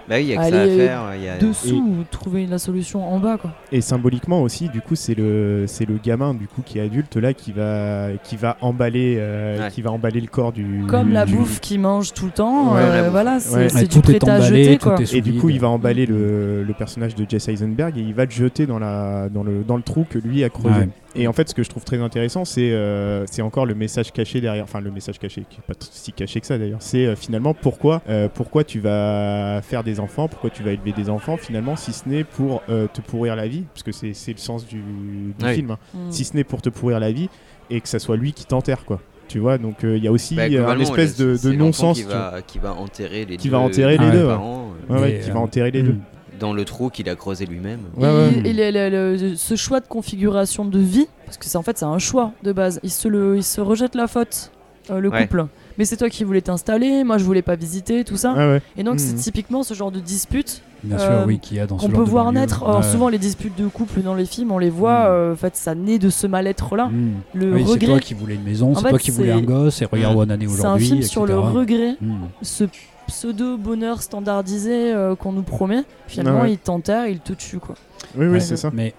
Bah oui, il y a que ça à Aller faire. il y a- Dessous, trouver la solution en bas, quoi. Et symboliquement aussi, du coup, c'est le c'est le gamin du coup qui est adulte là qui va qui va emballer euh, Ouais. qui va emballer le corps du Comme la du- bouffe qui mange tout le temps, Ouais, euh, voilà, c'est Ouais. c'est Ouais, du tout est prêt à emballé, jeter, tout quoi. est Et du coup, il va emballer le, le personnage de Jesse Eisenberg et il va le jeter dans, la, dans, le, dans le trou que lui a creusé. Et en fait, ce que je trouve très intéressant, c'est euh, c'est encore le message caché derrière. Enfin, le message caché, qui n'est pas si caché que ça d'ailleurs. C'est euh, finalement pourquoi, euh, pourquoi tu vas faire des enfants, pourquoi tu vas élever des enfants, finalement, si ce n'est pour euh, te pourrir la vie, parce que c'est c'est le sens du, du Oui. film, hein. Mm. si ce n'est pour te pourrir la vie et que ça soit lui qui t'enterre, quoi. Tu vois, donc euh, il y a aussi Bah, euh, un globalement, espèce de, non-sens qui va, qui va enterrer les Qui deux, va enterrer les deux parents Ouais, ouais, Mais, qui euh, va enterrer les mm. deux. Dans le trou qu'il a creusé lui-même. Ouais, ouais. Et, et le- le- le- ce choix de configuration de vie, parce que c'est en fait c'est un choix de base. Il se le, il se rejette la faute, euh, le Ouais. couple. Mais c'est toi qui voulais t'installer, moi je voulais pas visiter, tout ça. Et donc c'est Mhm. typiquement ce genre de dispute Bien euh, sûr, oui, qu'il y a dans ce qu'on genre peut de voir banlieue. naître. Alors, souvent les disputes de couple dans les films, on les voit. Mhm. euh, en fait, ça naît de ce mal-être-là. Mm. Le Oui, c'est regret. toi qui voulais une maison, c'est toi qui voulais un gosse, et regarde où on en est C'est un aujourd'hui. film sur le regret, ce pseudo bonheur standardisé euh, qu'on nous promet. Finalement, Ah ouais. il t'enterre, il te tue quoi. Oui, oui, Ouais. c'est ça. Mais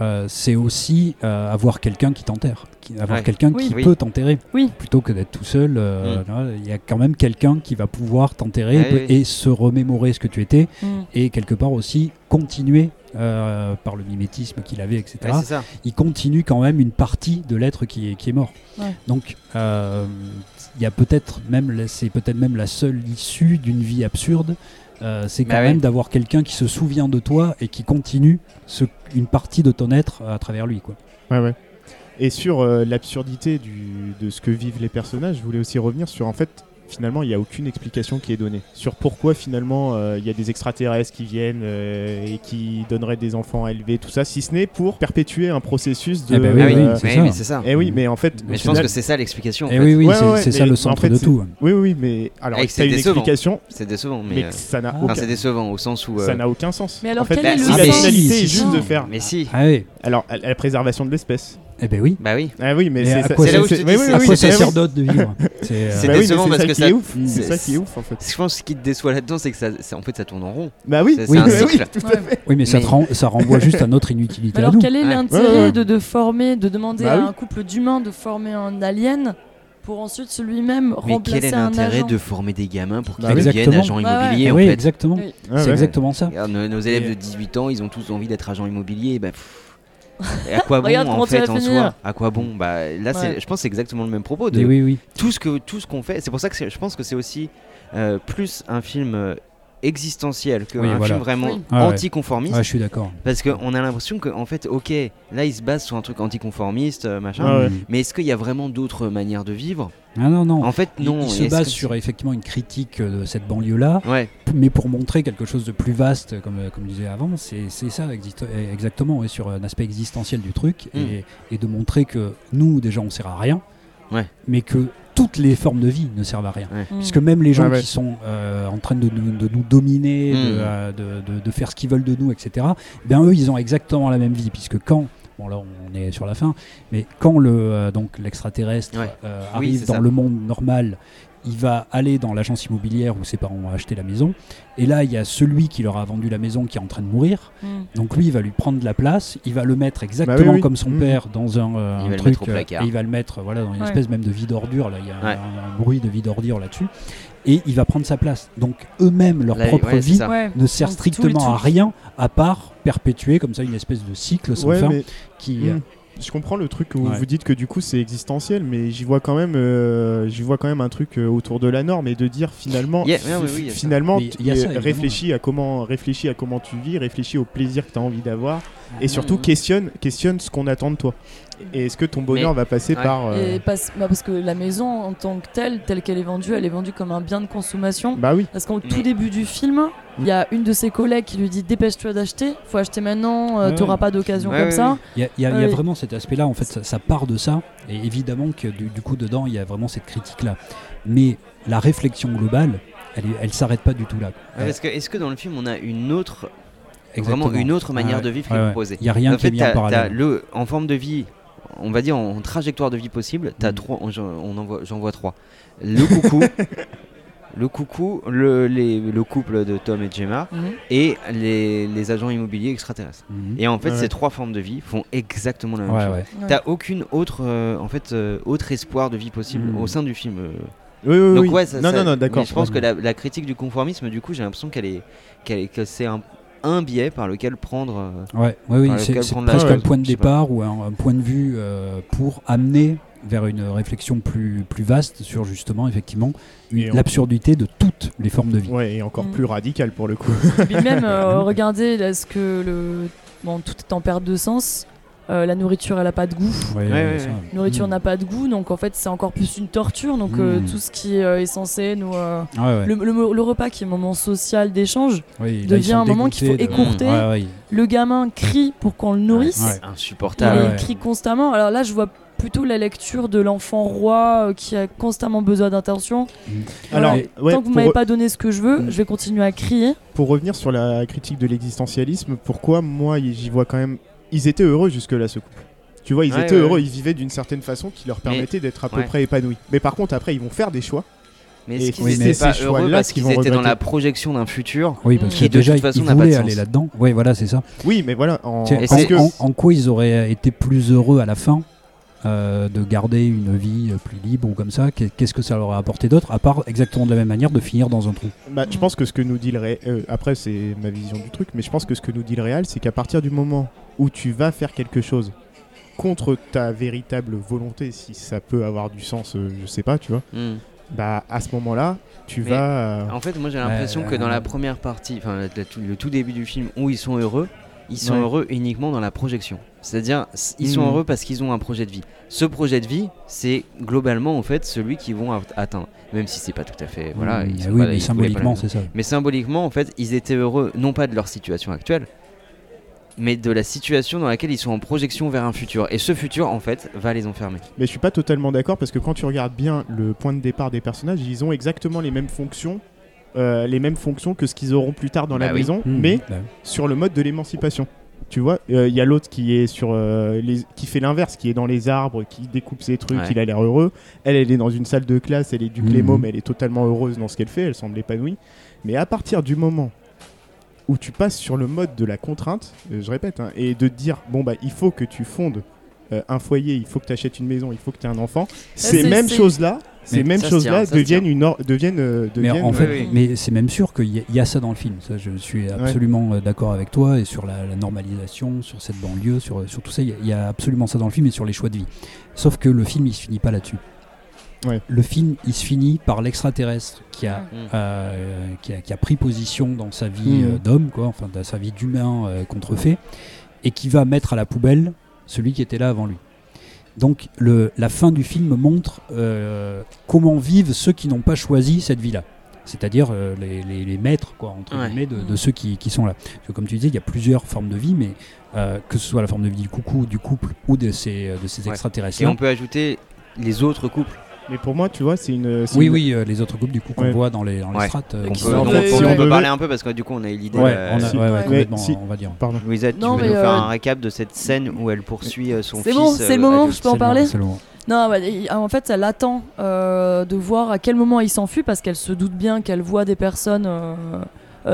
euh, c'est aussi euh, avoir quelqu'un qui t'enterre, qui- avoir Ouais. quelqu'un Oui. qui Oui. peut t'enterrer. Oui. Plutôt que d'être tout seul, euh, Mm. il y a quand même quelqu'un qui va pouvoir t'enterrer Ouais, et, oui. et se remémorer ce que tu étais Mm. et quelque part aussi continuer euh, par le mimétisme qu'il avait, etc. Ouais, c'est ça. il continue quand même une partie de l'être qui est, qui est mort. Ouais. Donc, euh, il y a peut-être même, c'est peut-être même la seule issue d'une vie absurde. Euh, c'est quand Bah ouais. même d'avoir quelqu'un qui se souvient de toi et qui continue ce- une partie de ton être à travers lui. Quoi. Ouais, ouais. Et sur euh, l'absurdité de ce que vivent les personnages, je voulais aussi revenir sur en fait. Finalement, il n'y a aucune explication qui est donnée sur pourquoi finalement euh, il y a des extraterrestres qui viennent euh, et qui donneraient des enfants à élever, tout ça, si ce n'est pour perpétuer un processus de. Eh ben oui, Ah oui, oui, euh, c'est ça. mais c'est ça. eh oui, mais en fait, Mais je pense que c'est ça l'explication. en Et fait. Eh oui, oui, Ouais, c'est ouais, ça le en centre fait, de c'est- tout. Oui, oui, mais alors c'est t'as une décevant. explication, C'est décevant, mais. euh, ça n'a Ah. aucun, Enfin, c'est décevant au sens où. ça n'a aucun sens. Mais alors, en fait, quel bah, est le si ah, la finalité est juste de faire, Mais si. Ah oui, alors la préservation de l'espèce. Eh ben oui. Bah oui. Ah oui, mais Et c'est ça- quoi c'est- ça- oui, dis, oui, c'est à oui, quoi c'est- ça oui. sert d'autre de vivre? C'est, euh, Bah mais décevant parce ça que qui ça- est ouf. Mm. C'est ça c'est- qui est ouf en fait. Je pense que ce qui te déçoit là-dedans, c'est que ça, c'est- en fait, ça tourne en rond. Bah oui, C'est- oui, c'est un oui, cycle. oui, tout à Ouais. fait. Oui, mais ça, Mais- te rend- ça renvoie juste à notre inutilité Mais à alors nous. quel est Ouais. l'intérêt Ouais, de, de former, de demander Bah à un couple d'humains de former un alien pour ensuite lui-même Mais remplacer quel est l'intérêt de former des gamins pour qu'ils Bah deviennent agents immobiliers en oui, fait? exactement. Ouais, C'est exactement ça. Nos, élèves de 18 ans, ils ont tous envie d'être agents immobiliers. Bah, et à quoi bon Regarde en fait en soi? À quoi bon? Bah là, Ouais. je pense que c'est exactement le même propos. De Et oui, oui. tout ce que tout ce qu'on fait. C'est pour ça que je pense que c'est aussi euh, plus un film euh, existentiel qu'un Oui, voilà. film vraiment Oui. Ah ouais. anticonformiste. Ouais, je suis d'accord. Parce qu'on a l'impression que en fait, ok, là il se base sur un truc anticonformiste, euh, machin. Ah ouais. Mais est-ce qu'il y a vraiment d'autres manières de vivre? Ah non, non. En fait, non. il, se base que sur effectivement une critique euh, de cette banlieue-là, Ouais. mais pour montrer quelque chose de plus vaste, comme, euh, comme je disais avant, c'est c'est ça exactement, sur un aspect existentiel du truc, Mm. et, et de montrer que nous, déjà, on sert à rien, Ouais. mais que toutes les formes de vie ne servent à rien. Puisque même les gens Ouais, ouais. qui sont euh, en train de nous, de nous dominer, de, Mm. euh, de- de- de faire ce qu'ils veulent de nous, etc., ben eux, ils ont exactement la même vie. Puisque quand, bon là on est sur la fin, mais quand le, euh, donc l'extraterrestre euh, Oui, arrive dans ça. le monde normal, il va aller dans l'agence immobilière où ses parents ont acheté la maison. Et là, il y a celui qui leur a vendu la maison qui est en train de mourir. Mm. Donc lui, il va lui prendre la place, il va le mettre exactement Bah oui, oui. comme son Mhm. père dans un, euh, Il un va le truc, euh, et il va le mettre voilà, dans une Ouais. espèce même de vide ordure, là, il y a un- Ouais. un, bruit de vide ordure là-dessus, et il va prendre sa place. Donc eux-mêmes, leur Là, propre ouais, vie ne sert strictement à rien, à part perpétuer comme ça une espèce de cycle sans Ouais, fin mais qui... Mm. Je comprends le truc où Ouais. vous dites que du coup c'est existentiel, mais j'y vois quand même, euh, j'y vois quand même un truc euh, autour de la norme et de dire finalement, Yeah, oui, finalement, ça, réfléchis à comment, réfléchis à comment tu vis, réfléchis au plaisir que tu as envie d'avoir, et surtout Mhm. questionne, questionne ce qu'on attend de toi. Et est-ce que ton bonheur va passer ouais. par, euh, Et parce, bah, parce que la maison en tant que telle, telle qu'elle est vendue, elle est vendue comme un bien de consommation. bah oui, Parce qu'au Mais- tout début du film, il y a une de ses collègues qui lui dit dépêche-toi d'acheter, faut acheter maintenant, euh, Ouais. t'auras pas d'occasion Ouais, comme ouais, ça. Il y a, y y Ouais. vraiment cet aspect-là, en fait, ça, ça part de ça, et évidemment que du, du coup, dedans, il y a vraiment cette critique-là. Mais la réflexion globale, elle, elle s'arrête pas du tout là. Ouais, parce que est-ce que dans le film on a une autre, Exactement. vraiment une autre manière Ouais, de vivre qui ouais, est proposée Il n'y a rien En qui est mis en parallèle. le, en forme de vie, on va dire en trajectoire de vie possible, t'as Mm. trois, on, on en voit- j'en vois trois. Le coucou, le coucou, le, les- le couple de Tom et Gemma Mhm. et les, les agents immobiliers extraterrestres. Mhm. Et en fait, Ouais. ces trois formes de vie font exactement la même Ouais, chose. ouais. Ouais. T'as aucune autre, euh, en fait, euh, autre espoir de vie possible Mm. au sein du film. euh. oui, oui, Donc oui. ouais, ça- non, ça- non, non, d'accord. mais Je pense que la, la critique du conformisme, du coup, j'ai l'impression qu'elle est, qu'elle est- que c'est un, un biais par lequel prendre. euh, Ouais, ouais, oui, c'est presque un point de départ ou un, un point de vue euh, pour amener vers une réflexion plus, plus vaste sur justement, effectivement, l'absurdité de toutes les formes de vie. Ouais, et encore Mm. plus radical pour le coup. Et puis même, euh, regardez, est-ce que le... bon, tout est en perte de sens Euh, La nourriture, elle a pas de goût. Ouais, Ouais, ouais, ça. ouais. La nourriture Mm. n'a pas de goût, donc en fait, c'est encore plus une torture. Donc euh, Mm. tout ce qui euh, est censé nous... euh, Ouais, ouais. Le, le- le repas qui est un moment social d'échange, Oui, devient un moment qu'il faut de- écourter. Ouais, ouais. le gamin crie pour qu'on le nourrisse. Il insupportable. Ouais. crie constamment. Alors là, je vois plutôt la lecture de l'enfant roi euh, qui a constamment besoin d'attention. Alors, Voilà. ouais, Tant que vous m'avez pas donné ce que je veux, Mm. je vais continuer à crier. pour revenir sur la critique de l'existentialisme, pourquoi moi j'y vois quand même. Ils étaient heureux jusque-là, ce couple. Tu vois, ils Ouais, étaient ouais, heureux, ouais. ils vivaient d'une certaine façon qui leur Mais- permettait d'être à peu ouais. près épanouis. Mais par contre, après, ils vont faire des choix. Mais est-ce qu'ils étaient pas heureux parce qu'ils étaient dans la projection d'un futur Oui, parce Qui, que de déjà, toute façon, ils n'a pas de voulaient aller là-dedans. Oui, voilà, c'est ça. Oui, mais voilà. En... En, c'est- en- en quoi ils auraient été plus heureux à la fin euh, de garder une vie euh, plus libre ou comme ça? Qu'est- Qu'est-ce que ça leur a apporté d'autre À part exactement de la même manière de finir dans un trou? Bah, je pense que ce que nous dit le réel, euh, après c'est ma vision du truc, mais je pense que ce que nous dit le réel, c'est qu'à partir du moment où tu vas faire quelque chose contre ta véritable volonté, si ça peut avoir du sens, euh, je sais pas, tu vois, Hmm. bah à ce moment-là, tu Mais- vas. euh, En fait, moi j'ai l'impression que dans la première partie, enfin le tout début du film où ils sont heureux, ils sont Ouais. heureux uniquement dans la projection. C'est-à-dire, ils sont Mhm. heureux parce qu'ils ont un projet de vie. Ce projet de vie, c'est globalement en fait celui qu'ils vont at- atteindre, même si c'est pas tout à fait. Voilà. Mmh, ils eh sont oui, pas- mais ils symboliquement, c'est ça. Mais symboliquement, en fait, ils étaient heureux non pas de leur situation actuelle, mais de la situation dans laquelle ils sont en projection vers un futur. Et ce futur, en fait, va les enfermer. Mais je suis pas totalement d'accord parce que quand tu regardes bien le point de départ des personnages, ils ont exactement les mêmes fonctions, euh, les mêmes fonctions que ce qu'ils auront plus tard dans Bah la oui. maison, Mmh, mais bah, sur le mode de l'émancipation. Tu vois, il y a l'autre qui est sur euh, les, qui fait l'inverse, qui est dans les arbres, qui découpe ses trucs, Ouais. il a l'air heureux. Elle, elle est dans une salle de classe, elle est du Mhm. clémo, mais elle est totalement heureuse dans ce qu'elle fait, elle semble épanouie. Mais à partir du moment où tu passes sur le mode de la contrainte, euh, je répète, hein, et de te dire bon bah il faut que tu fondes euh, un foyer, il faut que tu achètes une maison, il faut que tu aies un enfant, ces mêmes choses-là, ces Mais mêmes choses-là deviennent une or- deviennent, euh, Mais en fait, oui, oui. mais c'est même sûr qu'il y, a- il y a ça dans le film. Ça, je suis absolument d'accord avec toi et sur la, la normalisation, sur cette banlieue, sur, sur tout ça. Il y, y a absolument ça dans le film et sur les choix de vie. Sauf que le film, il se finit pas là-dessus. Ouais. Le film, il se finit par l'extraterrestre qui a, Mm. euh, qui a qui a pris position dans sa vie Mm. euh, d'homme, quoi, enfin dans sa vie d'humain euh, contrefait, et qui va mettre à la poubelle celui qui était là avant lui. Donc le, la fin du film montre euh, comment vivent ceux qui n'ont pas choisi cette vie-là. C'est-à-dire euh, les, les- les maîtres, quoi, entre Ouais. guillemets, de, de ceux qui, qui sont là. Parce que comme tu disais, il y a plusieurs formes de vie, mais euh, que ce soit la forme de vie du coucou, du couple ou de ces, de ces Ouais. extraterrestres. Et on peut ajouter les autres couples. Mais pour moi, tu vois, c'est une. c'est Oui, une- oui, euh, les autres couples du coup qu'on Ouais. voit dans les, dans les Ouais. strates. euh, Et on peut- donc, on si on peut parler un peu parce que du coup on a eu l'idée. Ouais, euh, on a, si- ouais, ouais, Ouais. complètement, si- on va dire. Pardon. Louisa, tu Non, veux mais, nous faire euh, un récap de cette scène où elle poursuit euh, son C'est fils bon, c'est le euh, moment, je peux en C'est le- parler c'est. Non, bah, en fait, elle attend euh, de voir à quel moment il s'enfuit parce qu'elle se doute bien qu'elle voit des personnes euh, euh,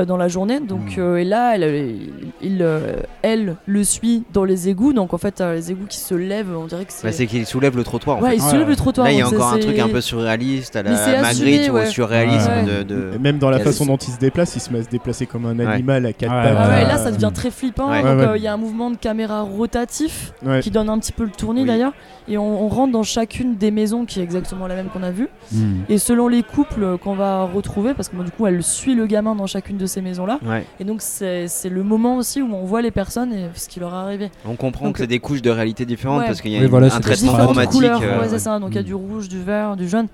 dans la journée. Donc, Mm. euh, et là, elle, il, euh, elle le suit dans les égouts. Donc en fait, les égouts qui se lèvent. On dirait que c'est. Bah, c'est qu'il soulève le trottoir. En ouais, fait. il Ouais, soulève ouais. le trottoir. Là, il y a encore un truc c'est- un peu surréaliste à c'est la assumé, Magritte ou au surréalisme Ouais. de. de- Et Même dans la façon dont il se déplace, il se met à se déplacer comme un Ouais. animal à quatre Ouais, pattes. Ouais, Euh, là ça devient très flippant. Ouais. donc Ouais, euh, ouais. il y a un mouvement de caméra rotatif Ouais. qui donne un petit peu le tournis Oui. d'ailleurs. Et on, on rentre dans chacune des maisons qui est exactement la même qu'on a vue. Hmm. Et selon les couples qu'on va retrouver, parce que bon, du coup elle suit le gamin dans chacune de ces maisons là. Ouais. Et donc c'est c'est le moment aussi où on voit les personnes et ce qui leur est arrivé. On comprend Donc, que c'est des couches de réalité différentes ouais. parce qu'il y a Oui, une- voilà, un traitement couleurs, euh, ouais, c'est ça. Donc il y a Mm. du rouge, du vert, du jaune.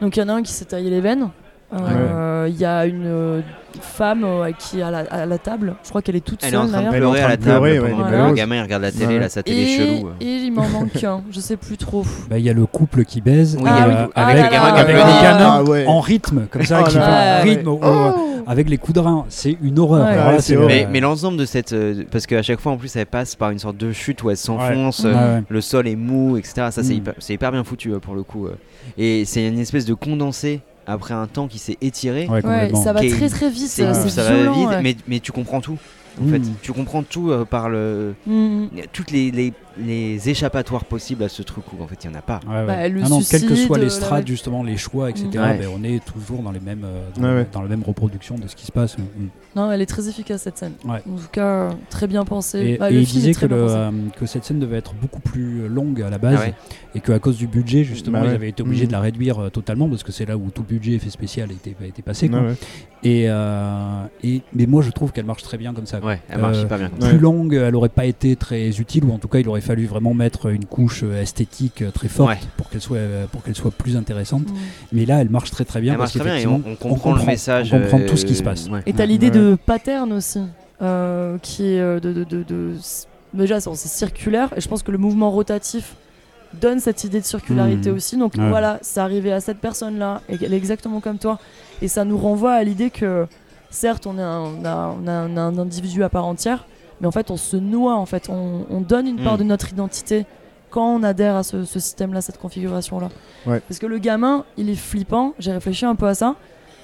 Donc il y en a un qui s'est taillé les veines. Euh, Il y a une euh, femme euh, qui est à la, à la table. Je crois qu'elle est toute Elle est en seule train de d'ailleurs. Elle est en pleurer à train la de pleurer, table ouais, pendant elle est que le gamin il regarde la télé, Ouais. là, sa télé Et, chelou. et il m'en manque un, je sais plus trop. Bah, Il y a le couple qui baise Oui, euh, Ah. Ah avec, avec ouais. le gamin Ah ouais. en rythme, comme ça, Oh qui un rythme Oh avec les coups de rein. C'est une horreur. Ouais. Ouais, Mais, mais l'ensemble de cette. euh, parce qu'à chaque fois en plus elle passe par une sorte de chute où elle s'enfonce, Ouais. euh, Ouais, ouais. le sol est mou, etc. Ça c'est Mm. hyper, c'est hyper bien foutu pour le coup. Et c'est une espèce de condensé après un temps qui s'est étiré. Ouais, ça va très très vite, C'est c'est ça va violent. vite, ouais. mais, mais tu comprends tout. En fait, tu comprends tout euh, par le Mm. toutes les, les, les échappatoires possibles à ce truc où en fait il y en a pas. Ouais, ouais. Bah, le non, non, quels que soient les strates, justement, les choix, etc., Mm. Ouais. ben, on est toujours dans, les mêmes, euh, dans, Ouais, ouais. dans la même reproduction de ce qui se passe. Mm. Non, elle est très efficace cette scène. Ouais. En tout cas, euh, très bien pensée. Et, Bah, et il disait que, le, euh, que cette scène devait être beaucoup plus longue à la base Ah ouais. et qu'à cause du budget, justement, Bah ils ouais. avaient été obligés de la réduire euh, totalement parce que c'est là où tout le budget effet spécial était, était passé. quoi. Ouais, ouais. Et, euh, et, mais moi, je trouve qu'elle marche très bien comme ça. quoi. Ouais, elle marche Euh, hyper bien. Comme Plus Ouais. longue, elle aurait pas été très utile, ou en tout cas, il aurait fallu vraiment mettre une couche euh, esthétique euh, très forte Ouais. pour qu'elle soit, euh, pour qu'elle soit plus intéressante. Mm. Mais là, elle marche très très bien Elle parce marche très bien et on, comprend le message. on comprend euh, tout ce qui se passe. ouais. Et t'as l'idée Ouais. de pattern aussi, euh, qui est de, de, de, de- déjà c'est circulaire et je pense que le mouvement rotatif donne cette idée de circularité Mhm. aussi. Donc Ouais. voilà, c'est arrivé à cette personne-là et elle est exactement comme toi. Et ça nous renvoie à l'idée que certes on est un, on a, on a un, un individu à part entière, mais en fait on se noie en fait, on, on donne une part Mhm. de notre identité quand on adhère à ce, ce système-là, cette configuration-là. Ouais. Parce que le gamin, il est flippant, j'ai réfléchi un peu à ça,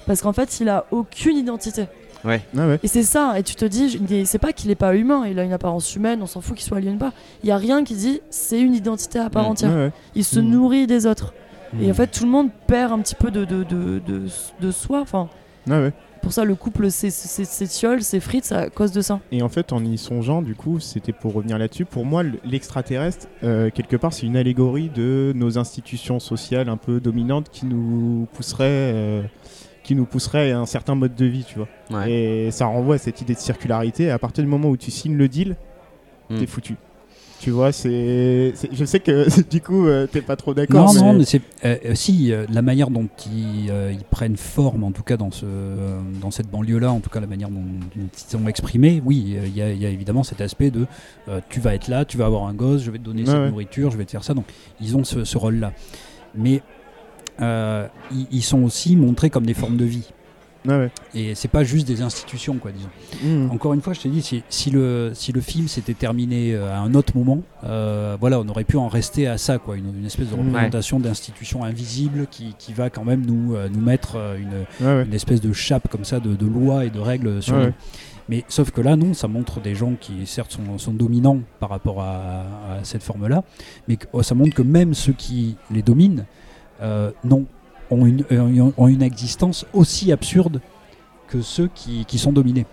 parce qu'en fait il a aucune identité. Ah ouais. Et c'est ça, et tu te dis, c'est pas qu'il est pas humain, il a une apparence humaine, on s'en fout qu'il soit alien ou pas. Il y a rien qui dit c'est une identité à part Mm. entière. Ouais. Il se Mm. nourrit des autres. Mm. Et en fait, tout le monde perd un petit peu de, de, de, de, de soi. Enfin, ouais. Pour ça, le couple c'est- c'est- c'est- s'étiole, c'est à cause de ça. Et en fait, en y songeant, du coup, c'était pour revenir là-dessus. Pour moi, l'extraterrestre, euh, quelque part, c'est une allégorie de nos institutions sociales un peu dominantes qui nous pousseraient, euh, qui nous pousseraient à un certain mode de vie, tu vois. Ouais. Et ça renvoie à cette idée de circularité. À partir du moment où tu signes le deal, t'es foutu. Tu vois, c'est, je sais que du coup, euh, t'es pas trop d'accord. Non, mais- non, mais c'est euh, euh, si euh, la manière dont ils, ils prennent forme, en tout cas dans ce dans cette banlieue-là, en tout cas la manière dont, dont ils sont exprimés, oui, il y, a- il y a évidemment cet aspect de tu vas être là, tu vas avoir un gosse, je vais te donner cette ouais. nourriture, je vais te faire ça. Donc ils ont ce, ce rôle-là, mais ils, ils sont aussi montrés comme des formes de vie. Ouais, ouais. Et c'est pas juste des institutions, quoi, disons. Mm. Encore une fois, je te dis, si, si le, si le film s'était terminé euh, à un autre moment, euh, voilà, on aurait pu en rester à ça, quoi, une, une espèce de Ouais. représentation d'institution invisible qui, qui va quand même nous, euh, nous mettre une, ouais. une espèce de chape comme ça de, de lois et de règles sur ouais. Mais sauf que là, non, ça montre des gens qui, certes, sont, sont dominants par rapport à, à cette forme-là, mais que- oh, ça montre que même ceux qui les dominent, euh, non, ont une, euh, ont une existence aussi absurde que ceux qui, qui sont dominés.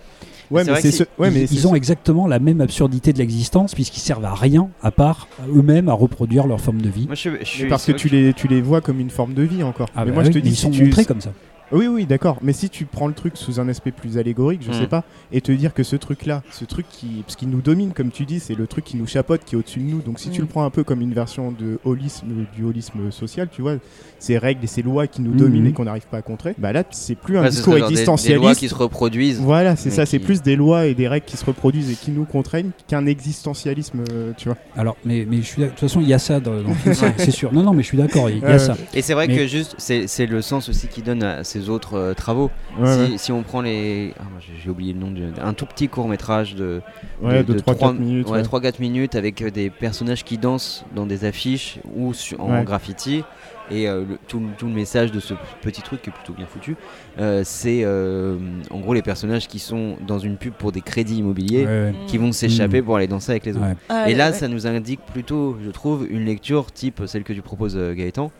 Ouais, mais vrai c'est que ce- ouais, ils, mais ils c'est ont ce- exactement la même absurdité de l'existence puisqu'ils servent à rien à part eux-mêmes à reproduire leur forme de vie. Moi, je, je parce que tu les, tu les vois comme une forme de vie encore. Ah mais bah moi, oui, je te mais dis, ils si sont tu, montrés comme ça. Oui, oui, d'accord. Mais si tu prends le truc sous un aspect plus allégorique, je Mm. sais pas, et te dire que ce truc-là, ce truc qui, parce qu'il nous domine, comme tu dis, c'est le truc qui nous chapote, qui est au-dessus de nous. Donc si tu le prends un peu comme une version de holisme, du holisme social, tu vois, ces règles et ces lois qui nous Mhm. dominent et qu'on n'arrive pas à contrer, bah là, c'est plus un discours genre des- Des, lois existentialiste. qui se reproduisent. Voilà, c'est ça, c'est qui- plus des lois et des règles qui se reproduisent et qui nous contraignent qu'un existentialisme, euh, tu vois. Alors, mais, mais je suis, de toute façon, il y a ça dans, dans le film, c'est- sûr. Non, non, mais je suis d'accord, il y a ça. Et c'est vrai Mais- que juste, c'est c'est le sens aussi qu'il donne à ces ses autres euh, travaux. Ouais, si, ouais. si on prend les. ah, j'ai- oublié le nom du. Un tout petit court métrage de. Ouais, de, 3-4 trois- minutes. Ouais, ouais. 3-4 minutes avec euh, des personnages qui dansent dans des affiches ou su- en graffiti. Et euh, le- tout, le- tout le message de ce petit truc qui est plutôt bien foutu, euh, c'est euh, en gros les personnages qui sont dans une pub pour des crédits immobiliers qui vont s'échapper Mm. pour aller danser avec les autres. Ouais. Ah, Et là, ouais. ça nous indique plutôt, je trouve, une lecture type celle que tu proposes, euh, Gaëtan.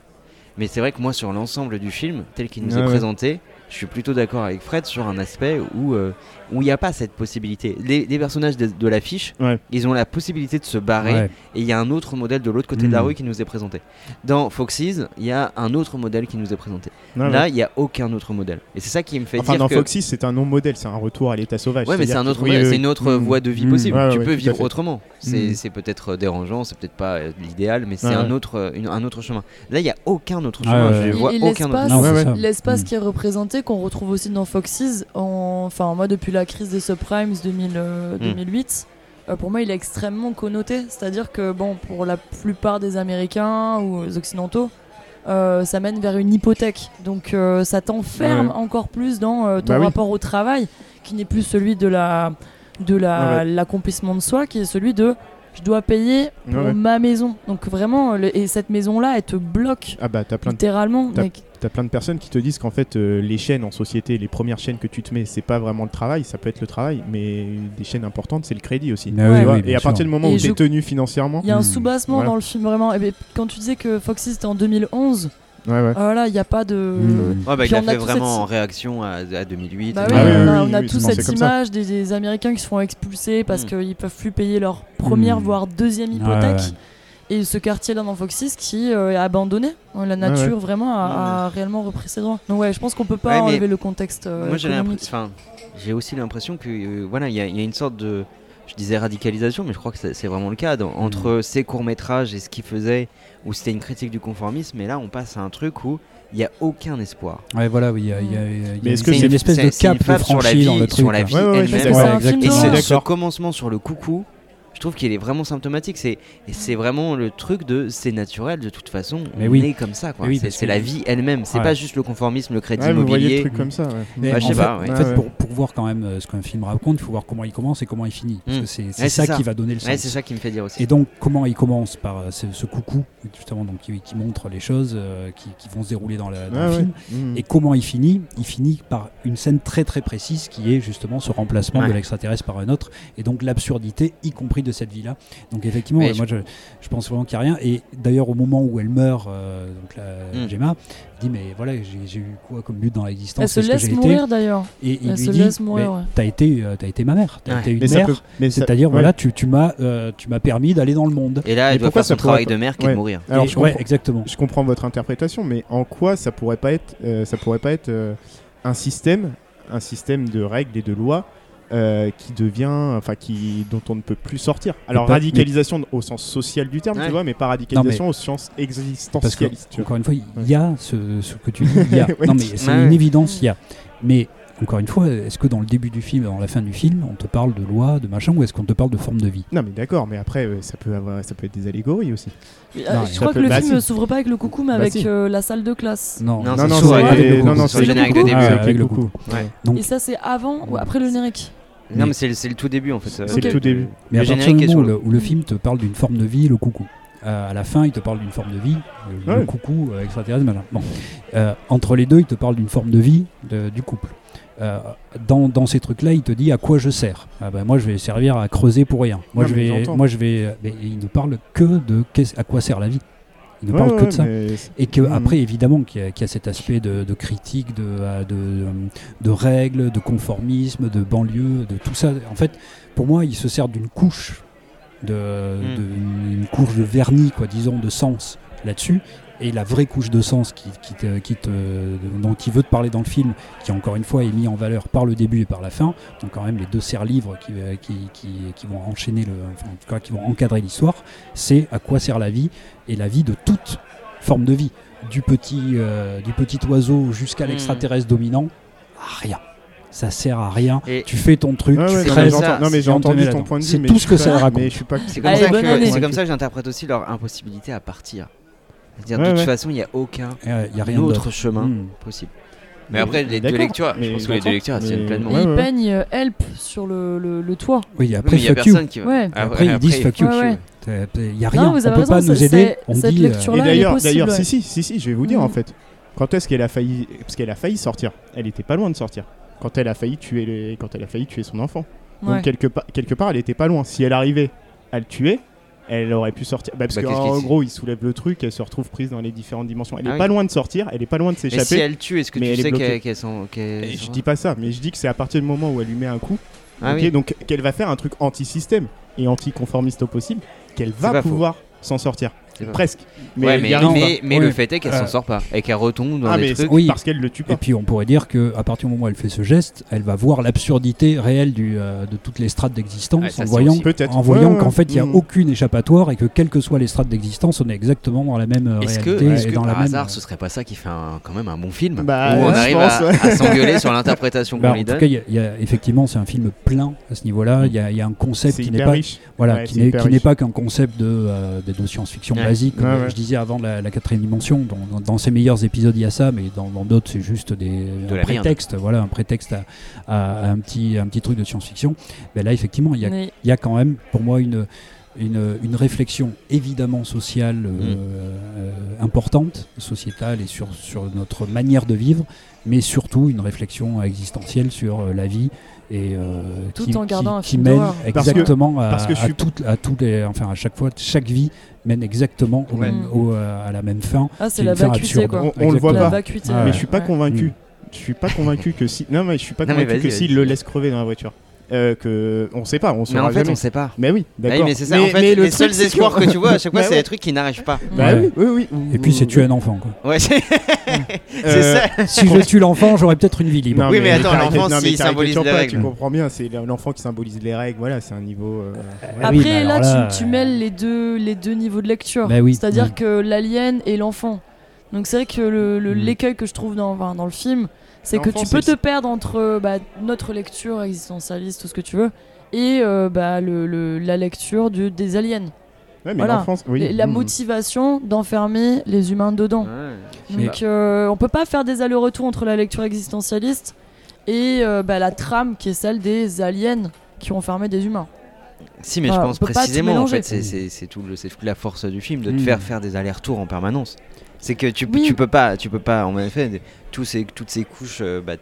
Mais c'est vrai que moi, sur l'ensemble du film, tel qu'il nous Ouais, est ouais. présenté, je suis plutôt d'accord avec Fred sur un aspect où euh, où il n'y a pas cette possibilité. Les, les personnages de, de l'affiche, Ouais. ils ont la possibilité de se barrer. Ouais. Et il y a un autre modèle de l'autre côté de la Mm. rue qui nous est présenté. Dans Foxes, il y a un autre modèle qui nous est présenté. Là, il n'y a aucun autre modèle. Et c'est ça qui me fait Enfin, dire dans que... Foxy, c'est un non-modèle, c'est un retour à l'état sauvage. Ouais, mais c'est un autre, oui, modèle, oui, c'est une autre Mm. voie de vie Mm. possible. Ouais, tu ouais, peux vivre autrement. C'est c'est peut-être dérangeant, c'est peut-être pas euh, l'idéal, mais c'est Ouais, un autre, une- un autre chemin. Là, il y a aucun autre Ouais, chemin. Je vois aucun autre. l'espace- ça. L'espace qui est représenté, qu'on retrouve aussi dans Foxes, en... enfin moi depuis la crise des subprimes 2000, euh, Mm. 2008, euh, pour moi il est extrêmement connoté. C'est-à-dire que bon, pour la plupart des Américains ou des Occidentaux, euh, ça mène vers une hypothèque. Donc ça t'enferme Ouais. encore plus dans ton Bah oui. rapport au travail, qui n'est plus celui de la de la Ouais, ouais. l'accomplissement de soi, qui est celui de je dois payer pour Ouais, ouais. ma maison. Donc vraiment, le- et cette maison-là, elle te bloque Ah bah, t'as plein de littéralement. t'as-. T'as plein de personnes qui te disent qu'en fait, euh, les chaînes en société, les premières chaînes que tu te mets, c'est pas vraiment le travail, ça peut être le travail, mais des chaînes importantes, c'est le crédit aussi. Ah oui, Tu oui, et à partir sûr. du moment Et où je- t'es tenu financièrement, Il y a un Hmm. soubassement Voilà. dans le film vraiment. Et quand tu disais que Foxy c'était en 2011, ouais, ouais. voilà, il n'y a pas de. Mm. Ouais, bah, Puis il a on a fait vraiment cette- en réaction à, à 2008. Bah oui, Ah oui, on a, oui, on a oui, tous cette image des, des Américains qui se font expulser parce Mm. qu'ils peuvent plus payer leur première Mm. voire deuxième hypothèque. ouais. Et ce quartier-là dans Foxys qui euh, est abandonné. La nature ouais. vraiment a, a réellement repris ses droits. Donc ouais, je pense qu'on peut pas Ouais, mais enlever le contexte euh, Moi, j'ai aussi l'impression que euh, voilà, il y, a- il y a une sorte de, je disais radicalisation, mais je crois que c'est vraiment le cas dans- entre ces courts métrages et ce qu'ils faisaient, où c'était une critique du conformisme. Et là, on passe à un truc où il y a aucun espoir. Ouais, voilà, oui, il y a, il y a- il y a- Mais est-ce que c'est- une espèce de cap de sur la franchi vie- dans le truc. sur la vie Ouais, ouais, ouais, elle-même. Et. C'est ce commencement sur le coucou, je trouve qu'il est vraiment symptomatique. C'est c'est vraiment le truc de c'est naturel de toute façon. Mais on oui. est comme ça. quoi. Mais oui, c'est que- la vie elle-même. C'est Ouais. pas juste le conformisme, le crédit Ouais, vous voyez immobilier. le truc comme ça. ouais. Mais je en sais fait, pas, en fait, pour, pour voir quand même euh, ce qu'un film raconte, il faut voir comment il commence et comment il finit. Mm. que c'est ça, qui va donner le sens. C'est ça qui me fait dire aussi. Et donc, comment il commence Par euh, ce, ce coucou, justement, donc, qui, qui montre les choses euh, qui, qui vont se dérouler dans, la- dans Ouais, le film. Mhm. Et comment il finit? Il finit par une scène très très précise qui est justement ce remplacement de l'extraterrestre par un autre et donc l'absurdité, y compris de cette vie-là. Donc effectivement, euh, moi je, je pense vraiment qu'il n'y a rien. Et d'ailleurs, au moment où elle meurt, euh, donc la, Mm. Gemma, elle dit Mais voilà, j'ai eu quoi comme but dans l'existence? Elle se laisse mourir d'ailleurs. Et il Elle lui se dit laisse mourir, ouais. T'as été, euh, t'as été ma mère, t'as Ouais. été une Mais mère. peut. mais ça- C'est-à-dire, ouais. voilà, tu, tu m'as euh, tu m'as permis d'aller dans le monde. Et là, elle doit faire son travail de mère qui de mourir. Alors, Et- je ouais, comprends- exactement. Je comprends votre interprétation, mais en quoi ça pourrait pas être, euh, ça pourrait pas être euh, un système, un système de règles et de lois euh, qui devient, enfin, qui dont on ne peut plus sortir. Alors pas- radicalisation au sens social du terme, Ouais. tu vois, mais pas radicalisation au sens existentialiste. vois. Encore une fois, il y a ce, ce que tu dis, il y a. Ouais, non mais c'est Ouais. une évidence, il y a. Mais encore une fois, est-ce que dans le début du film dans la fin du film, on te parle de loi, de machin, ou est-ce qu'on te parle de forme de vie? Non, mais d'accord, mais après, euh, ça peut avoir, ça peut être des allégories aussi. Euh, Non, je crois peut- que le bah, film ne si. s'ouvre pas avec le coucou, mais Bah, avec si. euh, la salle de classe. Non, Non, Non, c'est le générique de le début. Ah, avec le coucou. coup. Ouais. Donc- Et ça, c'est avant ou après le générique? Non, mais c'est c'est le tout début en fait. C'est le tout début. Mais Le à partir du moment où le, où le film te parle d'une forme de vie, le coucou. Euh, à la fin, il te parle d'une forme de vie, le, coucou euh, extraterrestre, machin. Bon. Euh, entre les deux, il te parle d'une forme de vie de- du couple. Euh, dans, dans ces trucs-là, il te dit à quoi je sers. Ah ben, moi, je vais servir à creuser pour rien. Moi, Non, je vais, moi, je vais. mais il ne parle que de qu'est-ce- à quoi sert la vie. Il ne Ouais, parle que de ça. Et que Mhm. après, évidemment, qu'il y, a- qu'il y a cet aspect de, de critique, de, euh, de, de règles, de conformisme, de banlieue, de tout ça. En fait, pour moi, il se sert d'une couche, de, Mm. de- une couche de vernis, quoi, disons, de sens là-dessus. Et la vraie couche de sens qui, qui te, qui te- dont il veut te parler dans le film, qui encore une fois est mis en valeur par le début et par la fin, donc quand même les deux serres-livres qui, euh, qui, qui, qui vont enchaîner, le, enfin, en tout cas qui vont encadrer l'histoire, c'est à quoi sert la vie et la vie de toute forme de vie, du petit, euh, du petit oiseau jusqu'à Mm. l'extraterrestre dominant, à rien. Ça sert à rien. Et Tu fais ton truc, ouais, tu non, mais crèves, non, mais j'ai entendu ton point de vue. C'est tout ce que ça raconte. C'est comme ça que j'interprète aussi leur impossibilité à partir. Ouais, de toute ouais. façon, il n'y a aucun Il n'y a rien autre d'autre. chemin Mm. possible. Mais après, les deux lectures, je pense que les deux lectures elles tiennent pleinement. Ils peignent euh, help sur le, le, le toit. Oui, après, il y a personne qui va. Ouais. Ah, Après, ils disent fuck you. Ouais, ouais. Il n'y a rien, Non, vous on peut raison, pas nous aider. On cette dit. euh, lecture- Et là, elle est d'ailleurs, possible, d'ailleurs, ouais. si, si, si, si, je vais vous dire en fait. Quand est-ce qu'elle a failli, parce qu'elle a failli sortir. Elle était pas loin de sortir. Quand elle a failli tuer, les... quand elle a failli tuer son enfant. Ouais. Donc quelque, pa- quelque part, elle était pas loin. Si elle arrivait à le tuer, elle aurait pu sortir. Bah, parce Bah, qu'en gros, il soulève le truc, elle se retrouve prise dans les différentes dimensions. Elle Ah est oui. pas loin de sortir, elle est pas loin de Mais s'échapper. si elle tue, est-ce que mais tu sais qu'elles sont. Et je dis pas ça, mais je dis que c'est à partir du moment où elle lui met un coup, Ah oui. donc qu'elle va faire un truc anti-système et anticonformiste au possible, qu'elle va pouvoir s'en sortir. Presque. Mais ouais, mais, arrive mais, pas. mais Ouais. le fait est qu'elle Euh. s'en sort pas et qu'elle retombe dans Ah, des mais trucs. Oui. parce qu'elle le tue pas. Et puis on pourrait dire que à partir du moment où elle fait ce geste, elle va voir l'absurdité réelle du, euh, de toutes les strates d'existence en voyant, en voyant Ouais, qu'en fait il n'y a Mhm. aucune échappatoire et que quelles que soient les strates d'existence, on est exactement dans la même euh, Est-ce que, est-ce et que dans la par même. hasard ce serait pas ça qui fait un- quand même un bon film Bah, Où on arrive pense, à, s'engueuler sur l'interprétation Bah, qu'on en lui tout donne cas, il y a- il y a- effectivement, c'est un film plein à ce niveau-là. Il y, a- il y a un concept qui n'est pas, riche. voilà, Ouais, qui c'est n'est hyper qui n'est riche. pas qu'un concept de, euh, science-fiction. Basique, comme Ouais, ouais. je disais avant la, la quatrième dimension. Dans, dans- dans ses meilleurs épisodes, il y a ça, mais dans d'autres, c'est juste des, De un merde. prétexte, voilà, un prétexte à, à- à un, petit, un petit truc de science-fiction. Mais là, effectivement, il y a, il y a quand même, pour moi, une, une, une réflexion évidemment sociale euh, Mm. euh, importante, sociétale et sur, sur notre manière de vivre, mais surtout une réflexion existentielle sur euh, la vie et euh, Tout qui, en gardant qui- un qui film mène d'horreur. Parce que- exactement à, parce que à toutes- à tous les, enfin à chaque fois, chaque vie mène exactement au Ouais. même- au- à la même fin. Ah, c'est est la vacuité quoi. On, on le voit La pas. vacuité. Ah Mais ouais. je suis pas Ouais. convaincu. Mm. Je suis pas convaincu que si. Non, mais je suis pas Non, convaincu que s'il le laisse crever dans la voiture. Euh, que on sait pas, on Mais saura en fait, jamais. on sait pas. Mais oui, Ah d'accord. oui, mais c'est ça. en fait, mais le les truc, seuls c'est espoirs que tu vois à chaque fois, Bah c'est ouais. des trucs qui n'arrivent pas. Bah Ouais. oui, oui, oui. Et puis c'est tuer un enfant. Quoi. Ouais, c'est Euh, ça. si je tue l'enfant, j'aurais peut-être une vie libre. Non, Oui, mais attends, t'arrêtes- l'enfant, non, mais s'il t'arrêtes symbolise de les règles. Tu comprends bien, c'est l'enfant qui symbolise les règles. Voilà, c'est un niveau. euh, Ah Après, oui, mais là, alors là, tu, tu euh, mêles les deux, les deux niveaux de lecture. Bah oui, C'est-à-dire oui. que l'alien et l'enfant. Donc c'est vrai que le- le- Mm. l'écueil que je trouve dans, enfin, dans le film, c'est que tu peux te perdre entre bah, notre lecture existentialiste, tout ce que tu veux, et euh, bah, le, le- la lecture du- des aliens. Ouais, mais Voilà. l'enfance, oui. Et la mm. motivation d'enfermer les humains dedans. Ouais. Donc euh, on peut pas faire des allers-retours entre la lecture existentialiste et euh, bah, la trame qui est celle des aliens qui ont enfermé des humains. Si, mais Voilà, je pense précisément, en fait, c'est- tout le- la force du film de te Mm. faire faire des allers-retours en permanence. C'est que tu, Oui. tu peux pas, tu peux pas, en effet, tous ces, toutes ces couches, euh, bah,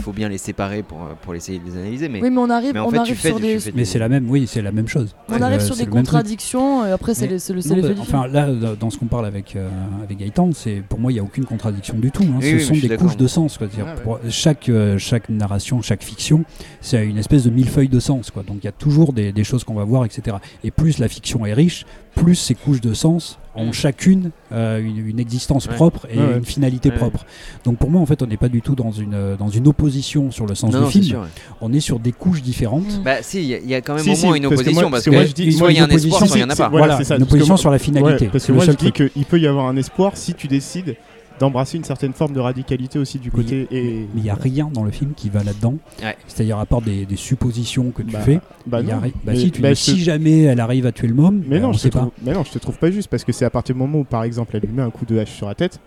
il faut bien les séparer pour, euh, pour essayer de les analyser. Mais, Oui, mais on arrive, mais en on fait, tu arrive fais, sur des, Mais c'est la même, oui, c'est la même chose. on arrive le- sur des le contradictions et après c'est le, l'effet bah, enfin, là, dans- ce qu'on parle avec, euh, avec Gaëtan, c'est pour moi, il n'y a aucune contradiction du tout. hein. Oui, Ce oui, sont des couches de sens. quoi. Ouais. pour chaque, euh, chaque narration, chaque fiction, c'est une espèce de millefeuille de sens. Quoi. Donc il y a toujours des, des choses qu'on va voir, etc. Et plus la fiction est riche, plus ces couches de sens ont Mm. chacune euh, une, une existence Ouais. propre et Ouais, une finalité Ouais, propre. Donc pour moi, en fait, on n'est pas du tout dans une, euh, dans une opposition sur le sens non, du non, film. sûr. ouais. On est sur des couches différentes. Mm. Bah, si, il y, a- il y a quand même Si, au si, moins une parce que opposition moi- parce que que, moi, je dis- soit il y a un une opposition, espoir, soit il y en a c'est- pas. Voilà, Voilà, c'est ça, une opposition moi- sur la finalité. Ouais, parce C'est que le moi je seul dis truc. qu'il peut y avoir un espoir si tu décides d'embrasser une certaine forme de radicalité aussi du côté. Et... Mais il n'y a rien dans le film qui va là-dedans. Ouais. C'est-à-dire à part des, des suppositions que tu Bah, fais. Bah non. bah Mais- si, tu dis, jamais elle arrive à tuer le môme, Mais bah, non, on je te sait pas. trouve... mais non, je te trouve pas juste parce que c'est à partir du moment où, par exemple, elle lui met un coup de hache sur la tête,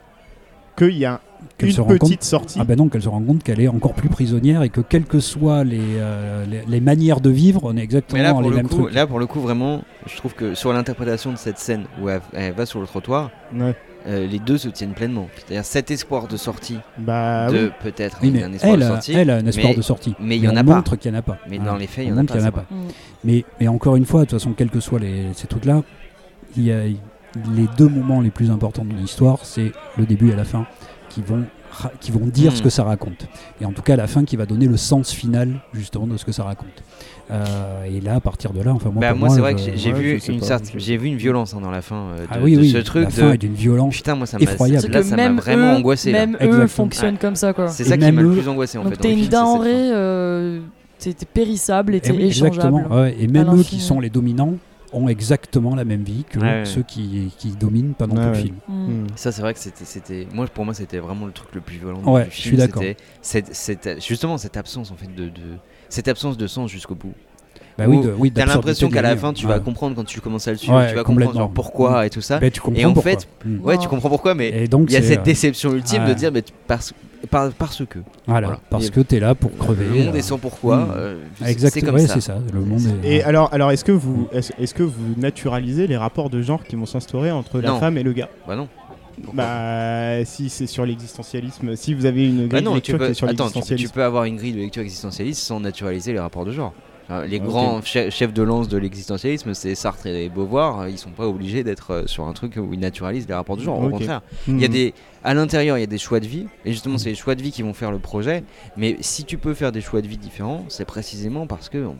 qu'il y a une compte- petite sortie. Ah ben non, qu'elle se rend compte qu'elle est encore plus prisonnière et que quelles que soient les, euh, les, les manières de vivre, on est exactement Mais là dans pour, les le mêmes coup, trucs. là, pour le coup, vraiment, je trouve que sur l'interprétation de cette scène où elle, elle va sur le trottoir, Ouais. Euh, les deux se tiennent pleinement. C'est-à-dire cet espoir de sortie, Bah de oui. peut-être Oui, un espoir elle, de a- sortie, elle a un espoir mais- de sortie. mais il y en a pas. montre qu'il n'y en a pas. mais Hein. dans les faits, il y en a pas. y en a pas. Mm. Mais, mais encore une fois, de toute façon, quels que soient les, ces trucs-là, il y a les deux moments les plus importants de l'histoire, c'est le début et la fin, qui vont, qui vont dire ce que ça raconte. Et en tout cas, la fin qui va donner le sens final, justement, de ce que ça raconte. Euh, et là, à partir de là, enfin, moi, Bah, moi, c'est vrai que j'ai- ouais, vu une pas, certaine- je- j'ai vu une violence hein, dans la fin euh, de, Ah oui, de oui, ce truc. la fin de... est d'une violence. Putain, moi ça m'a effroyable. là, ça m'a même vraiment eux, angoissé. là. Même eux Exactement. fonctionnent comme ça quoi. C'est ça qui m'a même le eux- plus angoissé en Donc fait. t'es une denrée, euh, t'es périssable et Et t'es oui, échangeable. exactement. Et même eux qui sont les dominants ont exactement la même vie que Ouais, ouais. ceux qui, qui dominent pendant Ouais, tout le film. Mm. Hmm. Ça, c'est vrai que c'était, c'était, moi, pour moi, c'était vraiment le truc le plus violent Ouais, du je film. suis d'accord. Justement cette absence en fait de, de- cette absence de sens jusqu'au bout. Bah oui, de- oui, T'as l'impression qu'à la fin, tu ouais. vas comprendre quand tu commences à le suivre, Ouais, tu vas comprendre pourquoi et tout ça. Bah, tu comprends Et en pourquoi. fait, Mm. Ouais, tu comprends pourquoi, mais il y a cette euh, déception ultime de dire, mais tu- parce par- parce que. Voilà, Voilà. parce Et que tu es là pour crever. Le monde euh, est sans pourquoi. Mm. euh, c'est Exactement, comme ouais, ça. c'est ça. Le monde est. Et alors, alors est-ce que vous, est-ce, que vous naturalisez les rapports de genre qui vont s'instaurer entre la femme et le gars? Bah non. Pourquoi? Bah, si c'est sur l'existentialisme, si vous avez une Bah grille de non, lecture peux, qui est sur attends, tu, peux avoir une grille de lecture existentialiste sans naturaliser les rapports de genre. Enfin, Les Ok. grands che- chefs de lance de l'existentialisme, c'est Sartre et Beauvoir, ils sont pas obligés d'être euh, sur un truc où ils naturalisent les rapports de genre. Au contraire, il y a des, à l'intérieur, il y a des choix de vie, et justement, c'est les choix de vie qui vont faire le projet. Mais si tu peux faire des choix de vie différents, c'est précisément parce que on,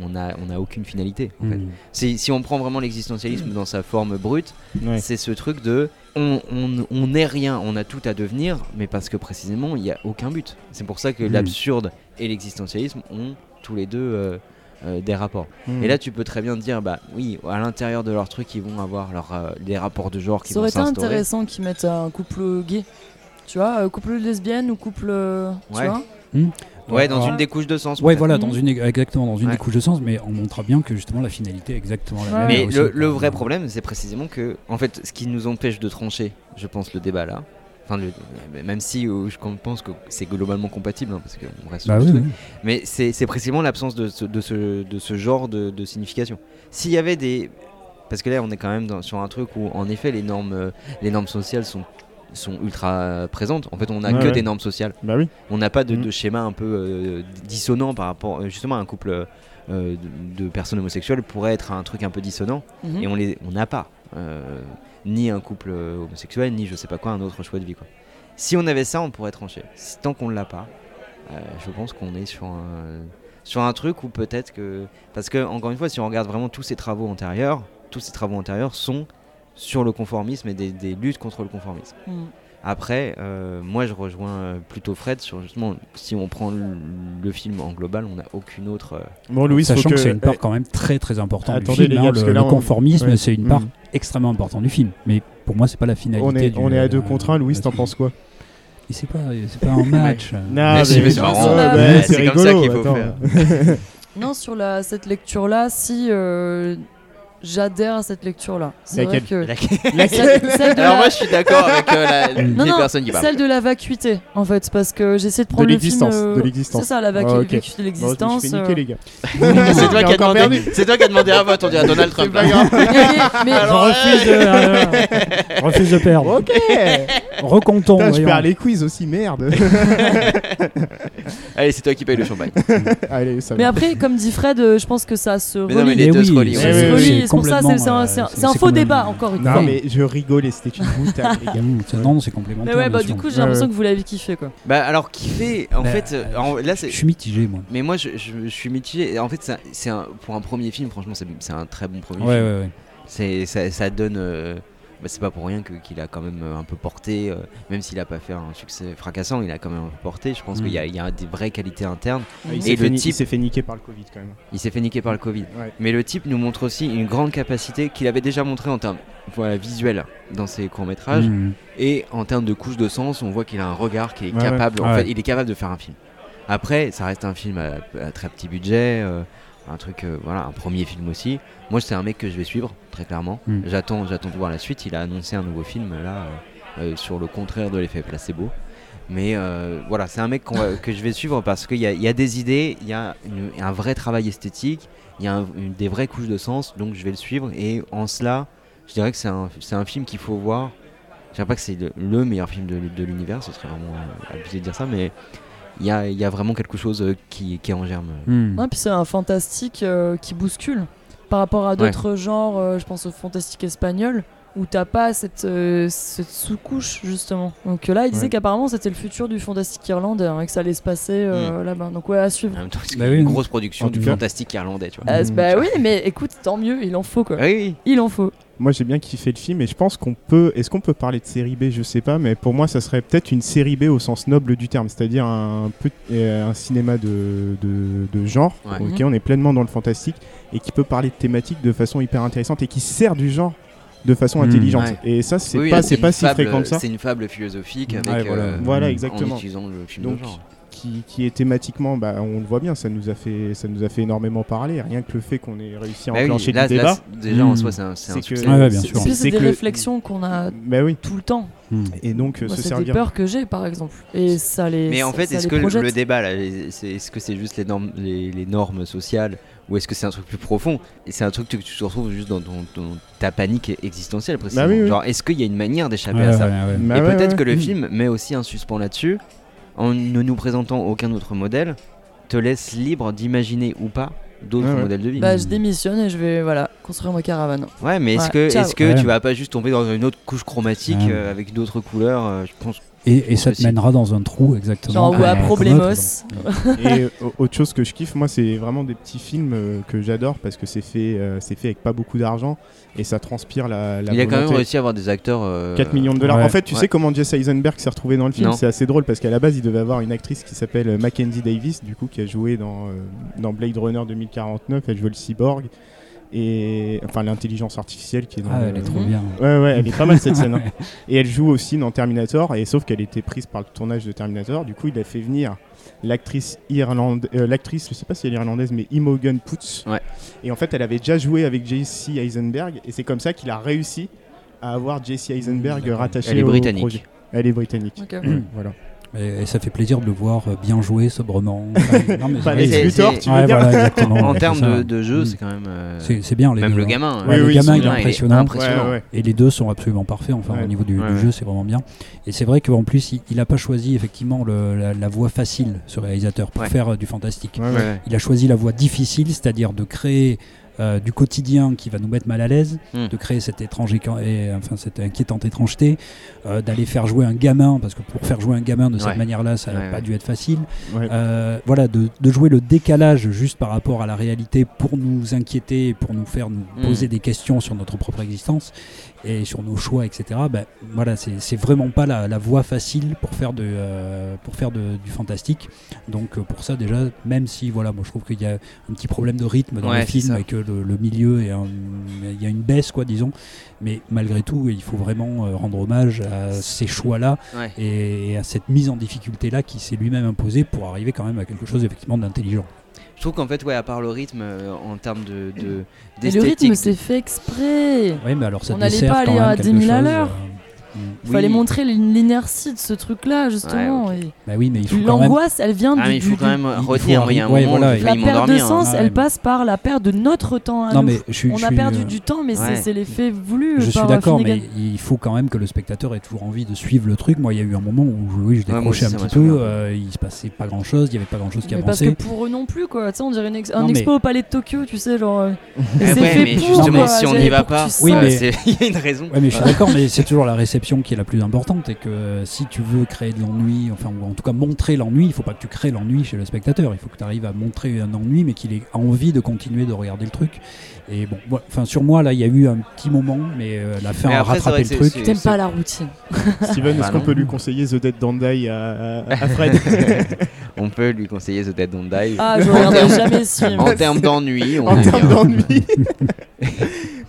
on a, on a aucune finalité. En fait. Mm. Si, on prend vraiment l'existentialisme dans sa forme brute, Ouais. c'est ce truc de on, on, n'est rien, on a tout à devenir, mais parce que précisément il n'y a aucun but. C'est pour ça que l'absurde et l'existentialisme ont tous les deux euh, euh, des rapports. Mhm. Et là tu peux très bien te dire, bah oui, à l'intérieur de leur truc, ils vont avoir leur, euh, des rapports de genre qui Ça vont aurait été intéressant qu'ils mettent un couple gay. Tu vois, euh, couple lesbienne ou couple. euh, Tu Ouais. vois Ouais, dans une des couches de sens. Ouais, voilà, dans une, exactement dans une Ouais. des couches de sens, mais on montrera bien que justement la finalité est exactement la Ouais. même. Mais le vrai problème, c'est précisément que, en fait, ce qui nous empêche de trancher, je pense, le débat là. Enfin, le- même si euh, je pense que c'est globalement compatible, hein, parce qu'on reste Bah sur oui, le truc. oui. Mais c'est précisément l'absence de ce, de, ce, de ce genre de, de signification. S'il y avait des. Parce que là, on est quand même dans- sur un truc où, en effet, les normes, euh, les normes sociales sont, sont ultra présentes. En fait, on n'a que ouais. des normes sociales. Bah oui. On n'a pas de, de schéma un peu euh, dissonant par rapport. Justement, un couple euh, de, de personnes homosexuelles pourrait être un truc un peu dissonant. Mhm. Et on les, on n'a pas ni un couple euh, homosexuel, ni je sais pas quoi, un autre choix de vie. Quoi. Si on avait ça, on pourrait trancher. Tant qu'on ne l'a pas, euh, je pense qu'on est sur un, sur un truc où peut-être que. Parce que, encore une fois, si on regarde vraiment tous ces travaux antérieurs, tous ces travaux antérieurs sont sur le conformisme et des, luttes contre le conformisme. Mhm. Après, euh, moi je rejoins euh, plutôt Fred sur justement, si on prend le, le film en global, on n'a aucune autre. euh, Bon, Louis, Sachant que, que c'est une part eh, quand même très très importante Attendez, du film. les hein, gars, parce le, que là, le on- conformisme, ouais. c'est une part Mhm. extrêmement importante du film. Mais pour moi, c'est pas la finalité. on est, du- on est à deux euh, contre un. Louis, t'en penses quoi Et c'est pas, c'est pas un match. Non, Mais c'est marrant. ouais, Ouais, c'est c'est comme ça qu'il faut attends. faire. Non, sur la, cette lecture-là, si euh, j'adhère à cette lecture-là. C'est vrai Laquelle que. Celle, celle de Alors la- moi je suis d'accord avec euh, la- non, les non, personnes qui parlent. celle de la vacuité, en fait, parce que j'essaie de De prendre le film. l'existence. euh, De l'existence. C'est ça, la vacu- Ah, vacuité de Bon, l'existence. niquer, euh, les gars. c'est toi, qui demandé- c'est toi qui as demandé un vote, on dirait Donald Trump. pas grave. mais- mais- Je refuse de, euh, refuse de perdre. Ok. Recomptons. Putain, je perds les quiz aussi, merde. Allez, c'est toi qui paye le champagne. Allez, ça mais après, comme dit Fred, euh, je pense que ça se Mais non, mais relie. les Mais deux se relient. Et pour ça, c'est un, un- euh, c'est un faux débat, encore une Non, fois. mais je rigolais, c'était une boutade, c'est- non, c'est complémentaire. Mais ouais, bah du coup, j'ai Ouais, l'impression ouais. que vous l'avez kiffé, quoi. Bah alors kiffer, en Bah, fait, euh, en- là c'est. Je suis mitigé, moi. Mais moi je, je- je suis mitigé. Et En fait, c'est pour un premier film, franchement, c'est un très bon premier Ouais, film. ouais, ouais. C'est ça, ça donne. euh, bah, c'est pas pour rien que- qu'il a quand même euh, un peu porté, euh, même s'il a pas fait un succès fracassant, il a quand même un peu porté. Je pense Mm. qu'il y, a- il y a des vraies qualités internes. Il Et s'est le ni- type- il s'est fait niquer par le Covid quand même. Il s'est fait niquer par le Covid. Ouais. Mais le type nous montre aussi une grande capacité qu'il avait déjà montré en termes voilà, visuels dans ses courts métrages. Mmh. Et en termes de couche de sens, on voit qu'il a un regard qui est Ouais, capable. ouais. En Ouais. fait, il est capable de faire un film. Après, ça reste un film à, à très petit budget, euh, un truc, euh, voilà, un premier film aussi. Moi, c'est un mec que je vais suivre très clairement. Mm. J'attends, j'attends de voir la suite. Il a annoncé un nouveau film là, euh, euh, sur le contraire de l'effet placebo. Mais euh, voilà, c'est un mec va- que je vais suivre parce qu'il y, y a des idées, il y a une- un vrai travail esthétique, il y a un- une- des vraies couches de sens, donc je vais le suivre. Et en cela, je dirais que c'est un, un film qu'il faut voir. Je dirais pas que c'est le, le meilleur film de, de l'univers, ce serait vraiment abusé de dire ça, mais il y a, il y a vraiment quelque chose euh, qui, qui est en germe. Ouais, puis c'est un fantastique euh, qui bouscule. Par rapport à d'autres genres, euh, je pense au fantastique espagnol, où t'as pas cette, euh, cette sous-couche justement. Donc euh, là, il disait Ouais. qu'apparemment c'était le futur du fantastique irlandais hein, et que ça allait se passer euh, là-bas. Donc ouais, à suivre. En même temps, c'est Bah une oui. grosse production En du fantastique irlandais, tu vois. Euh, Mhm. bah oui, mais écoute, tant mieux, il en faut quoi. Oui, oui. Il en faut. Moi j'ai bien kiffé le film et je pense qu'on peut. Est-ce qu'on peut parler de série B? Je sais pas, mais pour moi ça serait peut-être une série B au sens noble du terme, c'est-à-dire un, peu, un cinéma de, de, de genre. Ouais. Ok, Mhm. on est pleinement dans le fantastique et qui peut parler de thématiques de façon hyper intéressante et qui sert du genre de façon Mhm. intelligente. Ouais. Et ça c'est Oui, pas, c'est pas si fable- fréquent que ça. C'est une fable philosophique avec. Ouais, voilà. euh, Voilà, exactement. En utilisant le film Donc, de genre. qui, qui est thématiquement, bah, on le voit bien, ça nous a fait, ça nous a fait énormément parler. Rien que le fait qu'on ait réussi à Bah oui, enclencher là, là, débat. déjà en Hmm. soi, c'est un, c'est que-. Ouais, bien c'est- sûr. Des que le- réflexions qu'on a Bah oui. tout le temps. Hmm. Et donc euh, Moi, se c'est des peurs que j'ai, par exemple. Et ça les. Mais en ça- fait, ça est-ce que le- projette. le débat, là, c'est- est-ce que c'est juste les normes, les, les normes sociales ou est-ce que c'est un truc plus profond Et c'est un truc que tu te retrouves juste dans ton, ton- ta panique existentielle, précisément. Bah oui, oui. Genre, est-ce qu'il y a une manière d'échapper Ouais, à ça ouais, ouais. Bah Et peut-être ouais. que le film met aussi un suspens là-dessus, en ne nous présentant aucun autre modèle, te laisse libre d'imaginer ou pas d'autres Ouais, ouais. modèles de vie. Bah, je démissionne et je vais voilà, construire ma caravane. Ouais, mais est-ce Ouais, que, est-ce que Ouais. tu vas pas juste tomber dans une autre couche chromatique Ouais. euh, avec d'autres couleurs euh, Je pense. Et, et ça te Aussi. mènera dans un trou exactement. Genre, ouais, comme Problemos. Et autre chose que je kiffe, moi, c'est vraiment des petits films euh, que j'adore parce que c'est fait, euh, c'est fait avec pas beaucoup d'argent et ça transpire la. la Il a quand même réussi à avoir des acteurs. euh, 4 millions de dollars. ouais. En fait, tu Ouais. sais comment Jesse Eisenberg s'est retrouvé dans le film? C'est assez drôle parce qu'à la base, il devait avoir une actrice qui s'appelle Mackenzie Davis, du coup, qui a joué dans, euh, dans Blade Runner 2049. Elle jouait le cyborg et enfin l'intelligence artificielle qui est dans. Ah, le- elle est trop bien. Ouais, ouais, elle est pas mal cette scène. hein. Et elle joue aussi dans Terminator, et sauf qu'elle était prise par le tournage de Terminator. Du coup, il a fait venir l'actrice irlandaise, l'actrice, je sais pas si elle est irlandaise, mais Imogen Poots. Ouais. Et en fait, elle avait déjà joué avec Jesse Eisenberg, et c'est comme ça qu'il a réussi à avoir Jesse Eisenberg D'accord. rattaché Elle est au britannique. projet. Elle est britannique. Ok. Voilà. Et, et ça fait plaisir de le voir euh, bien jouer, sobrement. Enfin, non, mais Pas les tu veux Ouais, dire voilà, exactement. En termes de, de jeu, Mm. c'est quand même. euh, C'est bien. Les Même deux, le hein. gamin. Ouais, Oui, le oui, gamin, il est il impressionnant. impressionnant. Ouais, ouais. Et les deux sont absolument parfaits enfin, Ouais. au niveau du, Ouais, du ouais. jeu, c'est vraiment bien. Et c'est vrai qu'en plus, il- n'a pas choisi effectivement le- la, la voie facile, ce réalisateur, pour Ouais. faire euh, du fantastique. Il a choisi la voie difficile, c'est-à-dire de créer euh, du quotidien qui va nous mettre mal à l'aise, Hmm. de créer cette étrange éca- et, enfin cette inquiétante étrangeté, euh, d'aller faire jouer un gamin parce que pour faire jouer un gamin de cette Ouais. manière-là, ça n'a Ouais, pas ouais. dû être facile. Ouais. Euh, voilà, de, de jouer le décalage juste par rapport à la réalité pour nous inquiéter, et pour nous faire nous Mm. poser des questions sur notre propre existence et sur nos choix, etc. Ben, voilà, c'est vraiment pas la, la voie facile pour faire, de, euh, pour faire de- du fantastique. Donc euh, pour ça déjà, même si voilà, moi je trouve qu'il y a un petit problème de rythme dans Ouais, le film et que le, le milieu est un- il y a une baisse quoi, disons. Mais malgré tout, il faut vraiment euh, rendre hommage à ces choix-là Ouais. et à cette mise en difficulté là qui s'est lui-même imposé pour arriver quand même à quelque chose effectivement d'intelligent. Je trouve qu'en fait, ouais, à part le rythme, euh, en termes de. de Et le rythme, c'est fait exprès. Oui, mais alors ça On n'allait dessert pas quand aller même à quelque 10 000 à chose, l'heure. euh, mm. Il fallait Oui. montrer l'in- l'inertie de ce truc-là, justement. Ouais, Bah oui, mais il faut quand même. L'angoisse, elle vient Ah, du, mais il faut du- quand même retenir. Il y a un ouais, moment voilà, La perte de sens, hein. elle passe par la perte de notre temps à Non nous. mais je. On je a suis, perdu euh, du temps, mais c'est- Ouais. c'est l'effet voulu. Je suis d'accord, mais il faut quand même que le spectateur ait toujours envie de suivre le truc. Moi, il y a eu un moment où je- oui, je décrochais un petit peu. euh, il se passait pas grand chose, il y avait pas grand chose qui Mais parce que avançait. pour eux non plus, quoi. Tu sais, on dirait un expo au palais de Tokyo, tu sais, genre. euh, mais pour, justement, si on n'y va pas, il y a une raison. Mais je suis d'accord, mais c'est toujours la réception qui est la plus importante et que euh, si tu veux créer de l'ennui, enfin, ou en tout cas montrer l'ennui, il faut pas que tu crées l'ennui chez le spectateur. Il faut que tu arrives à montrer un ennui, mais qu'il ait envie de continuer de regarder le truc. Et bon, enfin, sur moi, là, il y a eu un petit moment, mais euh, la fin Mais a après, c'est rattrapé le truc. T'aimes pas la routine. Steven, Bah est-ce qu'on non. peut lui conseiller The Dead Don't Die à, Fred On peut lui conseiller The Dead Don't Die. Ah, je regarderai jamais ce film. En termes d'ennui, on En est termes d'ennui.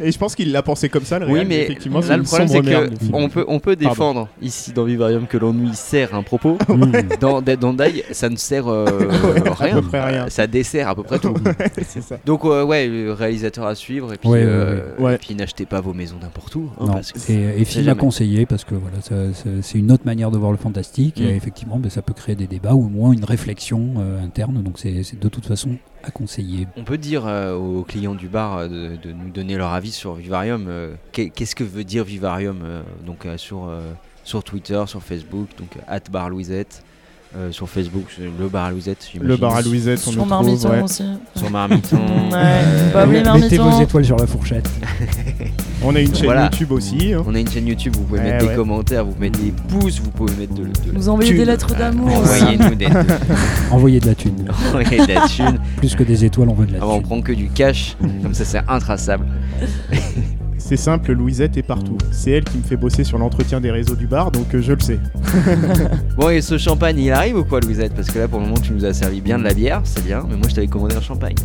Et je pense qu'il l'a pensé comme ça, le Oui, réel, mais effectivement, là, le problème, c'est sombre merde, le que film. on peut, on peut Pardon. défendre ici dans Vivarium que l'ennui sert un propos. Mm. Dans Dead Don't Die, ça ne sert euh, rien. à peu près rien. Ça dessert à peu près tout. ça. Donc euh, ouais, le réalisateur à suivre et puis, Ouais, ouais, euh, ouais. et puis n'achetez pas vos maisons n'importe où. hein, Non, parce que- et, et film à conseiller parce que voilà, c'est une autre manière de voir le fantastique Mm. et effectivement, ben, ça peut créer des débats ou au moins une réflexion euh, interne. Donc c'est de toute façon conseiller. On peut dire euh, aux clients du bar euh, de, nous donner leur avis sur Vivarium. euh, qu'est- Qu'est-ce que veut dire Vivarium donc sur sur Twitter, sur Facebook, donc at bar Louisette. Euh, sur Facebook, le bar à Louisette. Le bar à Louisette, on Sur. Marmiton ouais. aussi. Sur Marmiton. Ouais, oublier Mettez vos étoiles sur la fourchette. On a une chaîne Voilà. YouTube aussi. hein. On a une chaîne YouTube, vous pouvez Ouais, mettre ouais. des commentaires, vous pouvez mettre des pouces, vous pouvez mettre de, de Nous envoyer thune. des lettres d'amour. Envoyez-nous des, Envoyez de la thune. envoyez de la thune. Plus que des étoiles, on veut de la Ah, on thune. prend que du cash, comme ça c'est intraçable. C'est simple, Louisette est partout. C'est elle qui me fait bosser sur l'entretien des réseaux du bar, donc euh, je le sais. Bon, et ce champagne, il arrive ou quoi, Louisette? Parce que là, pour le moment, tu nous as servi bien de la bière, c'est bien, mais moi, je t'avais commandé un champagne.